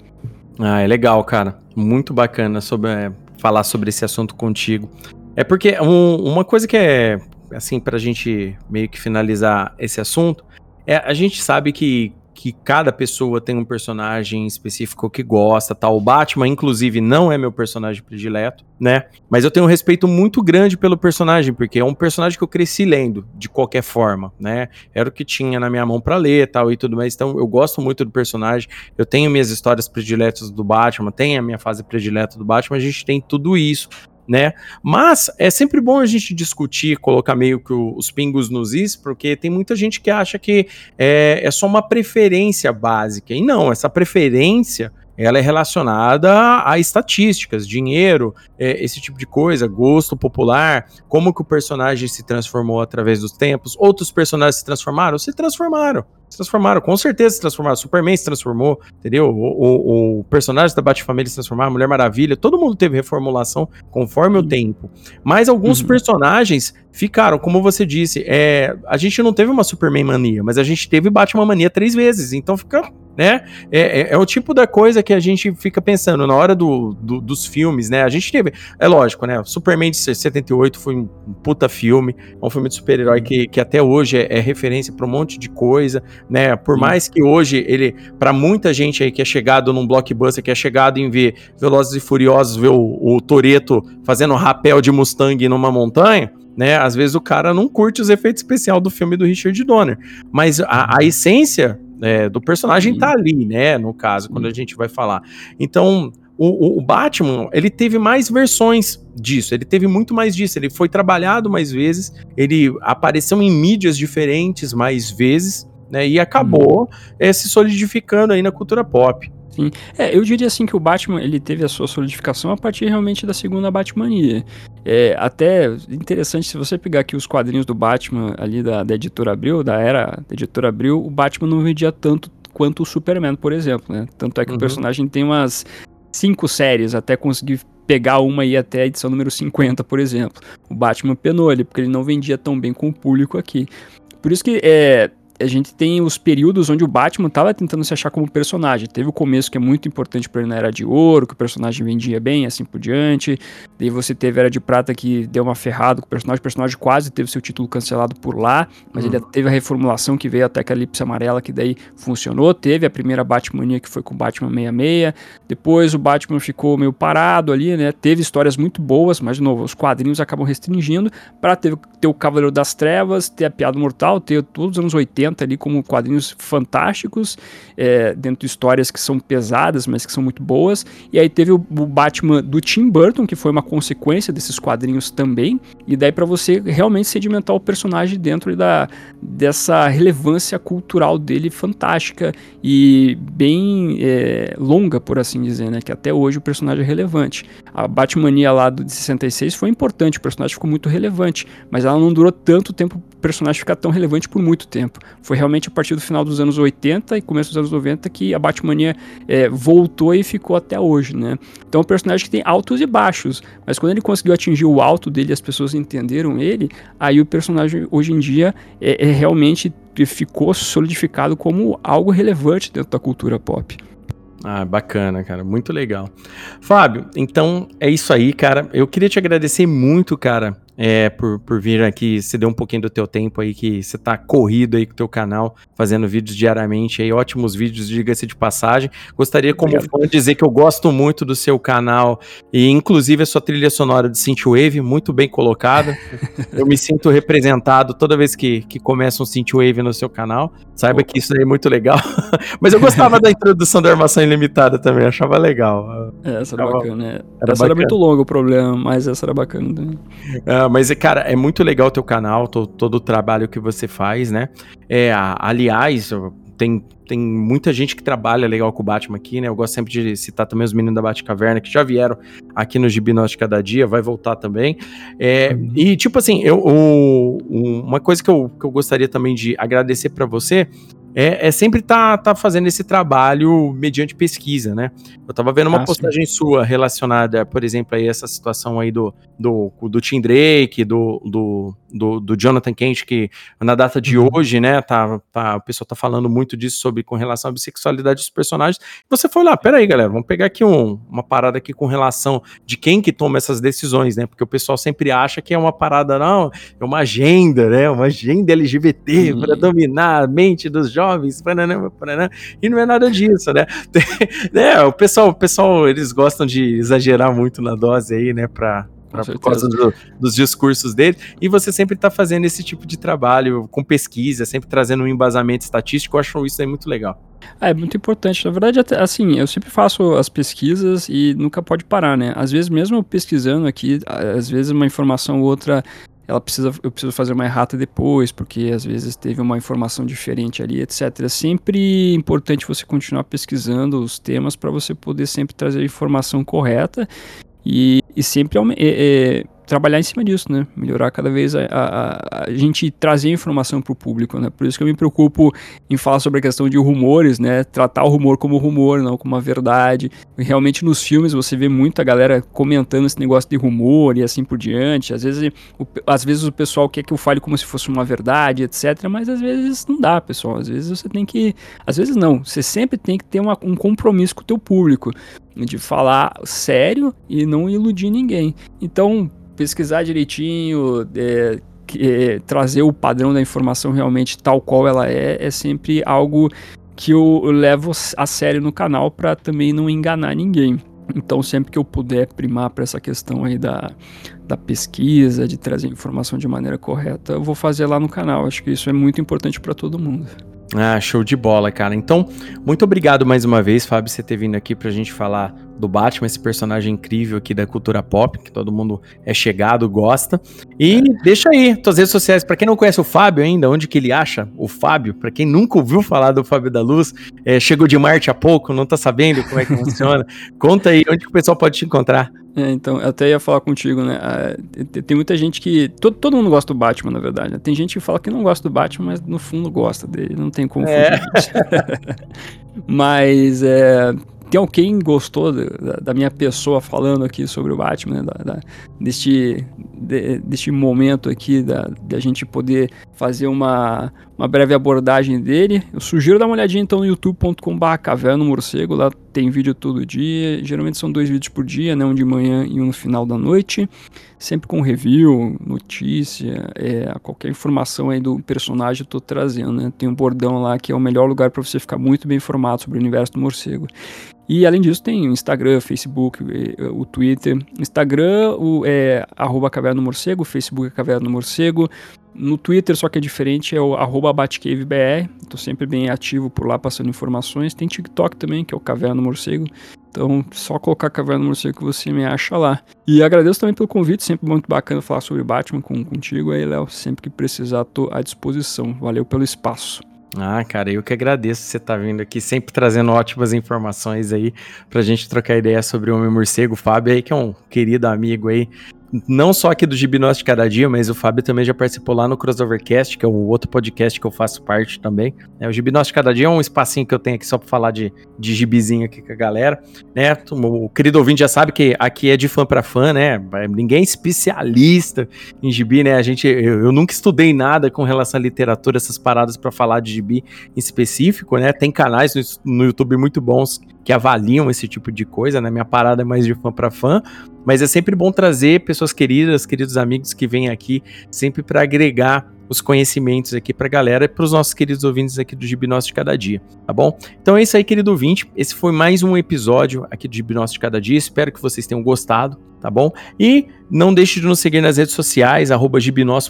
Ah, é legal, cara. Muito bacana sobre, é, falar sobre esse assunto contigo. É porque um, uma coisa que é assim, pra gente meio que finalizar esse assunto, é, a gente sabe que, que cada pessoa tem um personagem específico que gosta, tal. O Batman, inclusive, não é meu personagem predileto, né? Mas eu tenho um respeito muito grande pelo personagem, porque é um personagem que eu cresci lendo, de qualquer forma, né? Era o que tinha na minha mão para ler, tal e tudo mais. Então, eu gosto muito do personagem. Eu tenho minhas histórias prediletas do Batman, tenho a minha fase predileta do Batman, a gente tem tudo isso né? Mas é sempre bom a gente discutir, colocar meio que os pingos nos is, porque tem muita gente que acha que é, é só uma preferência básica. E não, essa preferência ela é relacionada a estatísticas, dinheiro, é, esse tipo de coisa, gosto popular, como que o personagem se transformou através dos tempos, outros personagens se transformaram, se transformaram, se transformaram, com certeza se transformaram, Superman se transformou, entendeu? O, o, o personagem da Batfamília se transformaram, Mulher Maravilha, todo mundo teve reformulação conforme o tempo, mas alguns uhum. personagens ficaram, como você disse, é, a gente não teve uma Superman mania, mas a gente teve Batman mania três vezes, então fica né? É, é, é, o tipo da coisa que a gente fica pensando na hora do, do, dos filmes, né? A gente teve, é lógico, né? Superman de 78 foi um, puta filme, é um filme de super-herói que, que até hoje é, é referência para um monte de coisa, né? Por Sim. mais que hoje ele, para muita gente aí que é chegado num blockbuster, que é chegado em ver Velozes e Furiosos, ver o, o Toreto fazendo rapel de Mustang numa montanha, né? Às vezes o cara não curte os efeitos especiais do filme do Richard Donner, mas a, a essência é, do personagem tá ali, né? No caso, quando a gente vai falar. Então, o, o, Batman, ele teve mais versões disso, ele teve muito mais disso, ele foi trabalhado mais vezes, ele apareceu em mídias diferentes mais vezes, né? E acabou é, se solidificando aí na cultura pop. Sim. É, eu diria assim que o Batman ele teve a sua solidificação a partir realmente da segunda Batmania. É até interessante se você pegar aqui os quadrinhos do Batman ali da, da editora Abril, da era da editora Abril, o Batman não vendia tanto quanto o Superman, por exemplo, né? Tanto é que uhum. o personagem tem umas cinco séries até conseguir pegar uma e ir até a edição número 50, por exemplo. O Batman penou ele, porque ele não vendia tão bem com o público aqui. Por isso que é, a gente tem os períodos onde o Batman estava tentando se achar como personagem. Teve o começo que é muito importante para ele na Era de Ouro, que o personagem vendia bem, assim por diante. Daí você teve a Era de Prata que deu uma ferrada com o personagem. O personagem quase teve seu título cancelado por lá, mas uhum. ele teve a reformulação que veio até a Elipse Amarela, que daí funcionou. Teve a primeira Batmania que foi com o Batman 66. Depois o Batman ficou meio parado ali, né? Teve histórias muito boas, mas de novo, os quadrinhos acabam restringindo para ter, ter o Cavaleiro das Trevas, ter a Piada Mortal, ter todos os anos 80 80 ali como quadrinhos fantásticos, é, dentro de histórias que são pesadas, mas que são muito boas. E aí teve o, o Batman do Tim Burton, que foi uma consequência desses quadrinhos também. E daí para você realmente sedimentar o personagem dentro da, dessa relevância cultural dele fantástica e bem é, longa, por assim dizer, né? Que até hoje o personagem é relevante. A Batmania lá do, de 66 foi importante, o personagem ficou muito relevante, mas ela não durou tanto tempo personagem ficar tão relevante por muito tempo. Foi realmente a partir do final dos anos 80 e começo dos anos 90 que a Batmania é, voltou e ficou até hoje, né? Então é um personagem que tem altos e baixos, mas quando ele conseguiu atingir o alto dele, as pessoas entenderam ele, aí o personagem hoje em dia é, é realmente ficou solidificado como algo relevante dentro da cultura pop. Ah, bacana, cara, muito legal. Fábio, então é isso aí, cara. Eu queria te agradecer muito, cara, é, por, por vir aqui, se deu um pouquinho do teu tempo aí, que você tá corrido aí com o teu canal, fazendo vídeos diariamente aí, ótimos vídeos, diga-se de passagem. Gostaria, como Obrigado. fã, dizer que eu gosto muito do seu canal e, inclusive, a sua trilha sonora de Synthwave, muito bem colocada. <laughs> eu me sinto representado toda vez que, que começa um Synthwave no seu canal. Saiba que isso aí é muito legal. <laughs> Mas eu gostava da introdução da Armação Ilimitada também, achava legal. É, essa era bacana, né? Era essa bacana. era muito longa o problema, mas essa era bacana também. É, mas, cara, é muito legal o teu canal, todo, todo o trabalho que você faz, né? É, aliás, tem, tem muita gente que trabalha legal com o Batman aqui, né? Eu gosto sempre de citar também os meninos da Batcaverna, que já vieram aqui no Gibinóstico Cada Dia, vai voltar também. É. E, tipo assim, eu, o, uma coisa que eu, que eu gostaria também de agradecer para você é, é sempre estar tá, tá fazendo esse trabalho mediante pesquisa, né? Eu estava vendo uma ah, postagem sim. sua relacionada, por exemplo, a essa situação aí do, do, do Tim Drake, do, do, do, do Jonathan Kent, que na data de uhum. hoje, né, tá, tá, o pessoal tá falando muito disso sobre com relação à bissexualidade dos personagens. Você foi lá, peraí, galera, vamos pegar aqui um, uma parada aqui com relação de quem que toma essas decisões, né? Porque o pessoal sempre acha que é uma parada, não, é uma agenda, né? Uma agenda LGBT uhum. para dominar a mente dos jovens, pananã, pananã, e não é nada disso, né? <laughs> é, o pessoal, o pessoal, eles gostam de exagerar muito na dose aí, né, pra, pra por causa do, dos discursos dele, e você sempre está fazendo esse tipo de trabalho com pesquisa, sempre trazendo um embasamento estatístico, eu acho isso aí muito legal. É, muito importante. Na verdade, até, assim, eu sempre faço as pesquisas e nunca pode parar, né? Às vezes, mesmo pesquisando aqui, às vezes uma informação ou outra ela precisa, eu preciso fazer uma errata depois, porque às vezes teve uma informação diferente ali, etc. É sempre importante você continuar pesquisando os temas para você poder sempre trazer a informação correta e, e sempre é, é, trabalhar em cima disso, né? Melhorar cada vez a, a, a gente trazer informação para o público, né? Por isso que eu me preocupo em falar sobre a questão de rumores, né? Tratar o rumor como rumor, não como uma verdade. realmente nos filmes você vê muita galera comentando esse negócio de rumor e assim por diante. Às vezes, o, às vezes o pessoal quer que eu fale como se fosse uma verdade, etc. Mas às vezes não dá, pessoal. Às vezes você tem que, às vezes não. Você sempre tem que ter uma, um compromisso com o teu público de falar sério e não iludir ninguém. Então, pesquisar direitinho, é, é, trazer o padrão da informação realmente tal qual ela é, é sempre algo que eu levo a sério no canal para também não enganar ninguém. Então, sempre que eu puder primar para essa questão aí da, da pesquisa, de trazer informação de maneira correta, eu vou fazer lá no canal. Acho que isso é muito importante para todo mundo. Ah, show de bola, cara. Então, muito obrigado mais uma vez, Fábio, você ter vindo aqui pra gente falar do Batman, esse personagem incrível aqui da cultura pop, que todo mundo é chegado, gosta. E é. deixa aí tuas redes sociais, para quem não conhece o Fábio ainda, onde que ele acha o Fábio, para quem nunca ouviu falar do Fábio da Luz, é, chegou de Marte há pouco, não tá sabendo como é que <laughs> funciona, conta aí onde que o pessoal pode te encontrar. É, então, eu até ia falar contigo, né? Ah, tem muita gente que. Todo, todo mundo gosta do Batman, na verdade. Né? Tem gente que fala que não gosta do Batman, mas no fundo gosta dele. Não tem como é. <laughs> mas é, tem alguém gostou da, da, minha pessoa falando aqui sobre o Batman, né? da, da, deste, de, deste momento aqui da, da gente poder fazer uma, uma breve abordagem dele. Eu sugiro dar uma olhadinha então no youtube.com.br caverna morcego, lá tem vídeo todo dia, geralmente são dois vídeos por dia, né? um de manhã e um no final da noite, sempre com review, notícia, é, qualquer informação aí do personagem eu tô trazendo, né? Tem um bordão lá que é o melhor lugar para você ficar muito bem informado sobre o universo do morcego. E além disso, tem o Instagram, Facebook, o Twitter. Instagram o, é arroba Caverna do Morcego, Facebook é Caverna do Morcego. No Twitter, só que é diferente, é o BatcaveBR. Tô sempre bem ativo por lá, passando informações. Tem TikTok também, que é o Caverna Morcego. Então, só colocar Caverna Morcego que você me acha lá. E agradeço também pelo convite, sempre muito bacana falar sobre Batman com, contigo aí, Léo. Sempre que precisar, tô à disposição. Valeu pelo espaço. Ah, cara, eu que agradeço você estar tá vindo aqui, sempre trazendo ótimas informações aí pra gente trocar ideia sobre o Homem Morcego. Fábio aí, que é um querido amigo aí, não só aqui do Gibinós de Cada Dia, mas o Fábio também já participou lá no Crossovercast, que é um outro podcast que eu faço parte também. É, o Gibinós de Cada Dia é um espacinho que eu tenho aqui só para falar de, de gibizinho aqui com a galera. Né? O querido ouvinte já sabe que aqui é de fã para fã, né? Ninguém é especialista em gibi, né? A gente, eu, eu nunca estudei nada com relação à literatura, essas paradas para falar de gibi em específico, né? Tem canais no, no YouTube muito bons que avaliam esse tipo de coisa, né? Minha parada é mais de fã para fã, mas é sempre bom trazer pessoas queridas, queridos amigos que vêm aqui sempre para agregar os conhecimentos aqui para a galera e para os nossos queridos ouvintes aqui do Gibnóstico de Cada Dia, tá bom? Então é isso aí, querido ouvinte. Esse foi mais um episódio aqui do Gibnóstico de Cada Dia. Espero que vocês tenham gostado, tá bom? E não deixe de nos seguir nas redes sociais, arroba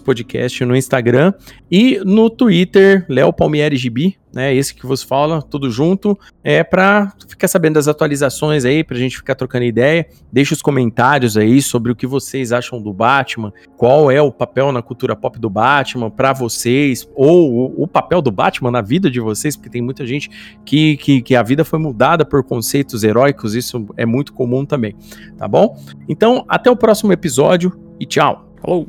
Podcast no Instagram e no Twitter, Léo Palmieri Gibi, né? Esse que vos fala, tudo junto. É para ficar sabendo das atualizações aí, pra gente ficar trocando ideia. Deixe os comentários aí sobre o que vocês acham do Batman, qual é o papel na cultura pop do Batman para vocês, ou o, o, papel do Batman na vida de vocês, porque tem muita gente que, que, que a vida foi mudada por conceitos heróicos, isso é muito comum também, tá bom? Então, até o próximo episódio episódio e tchau. Falou!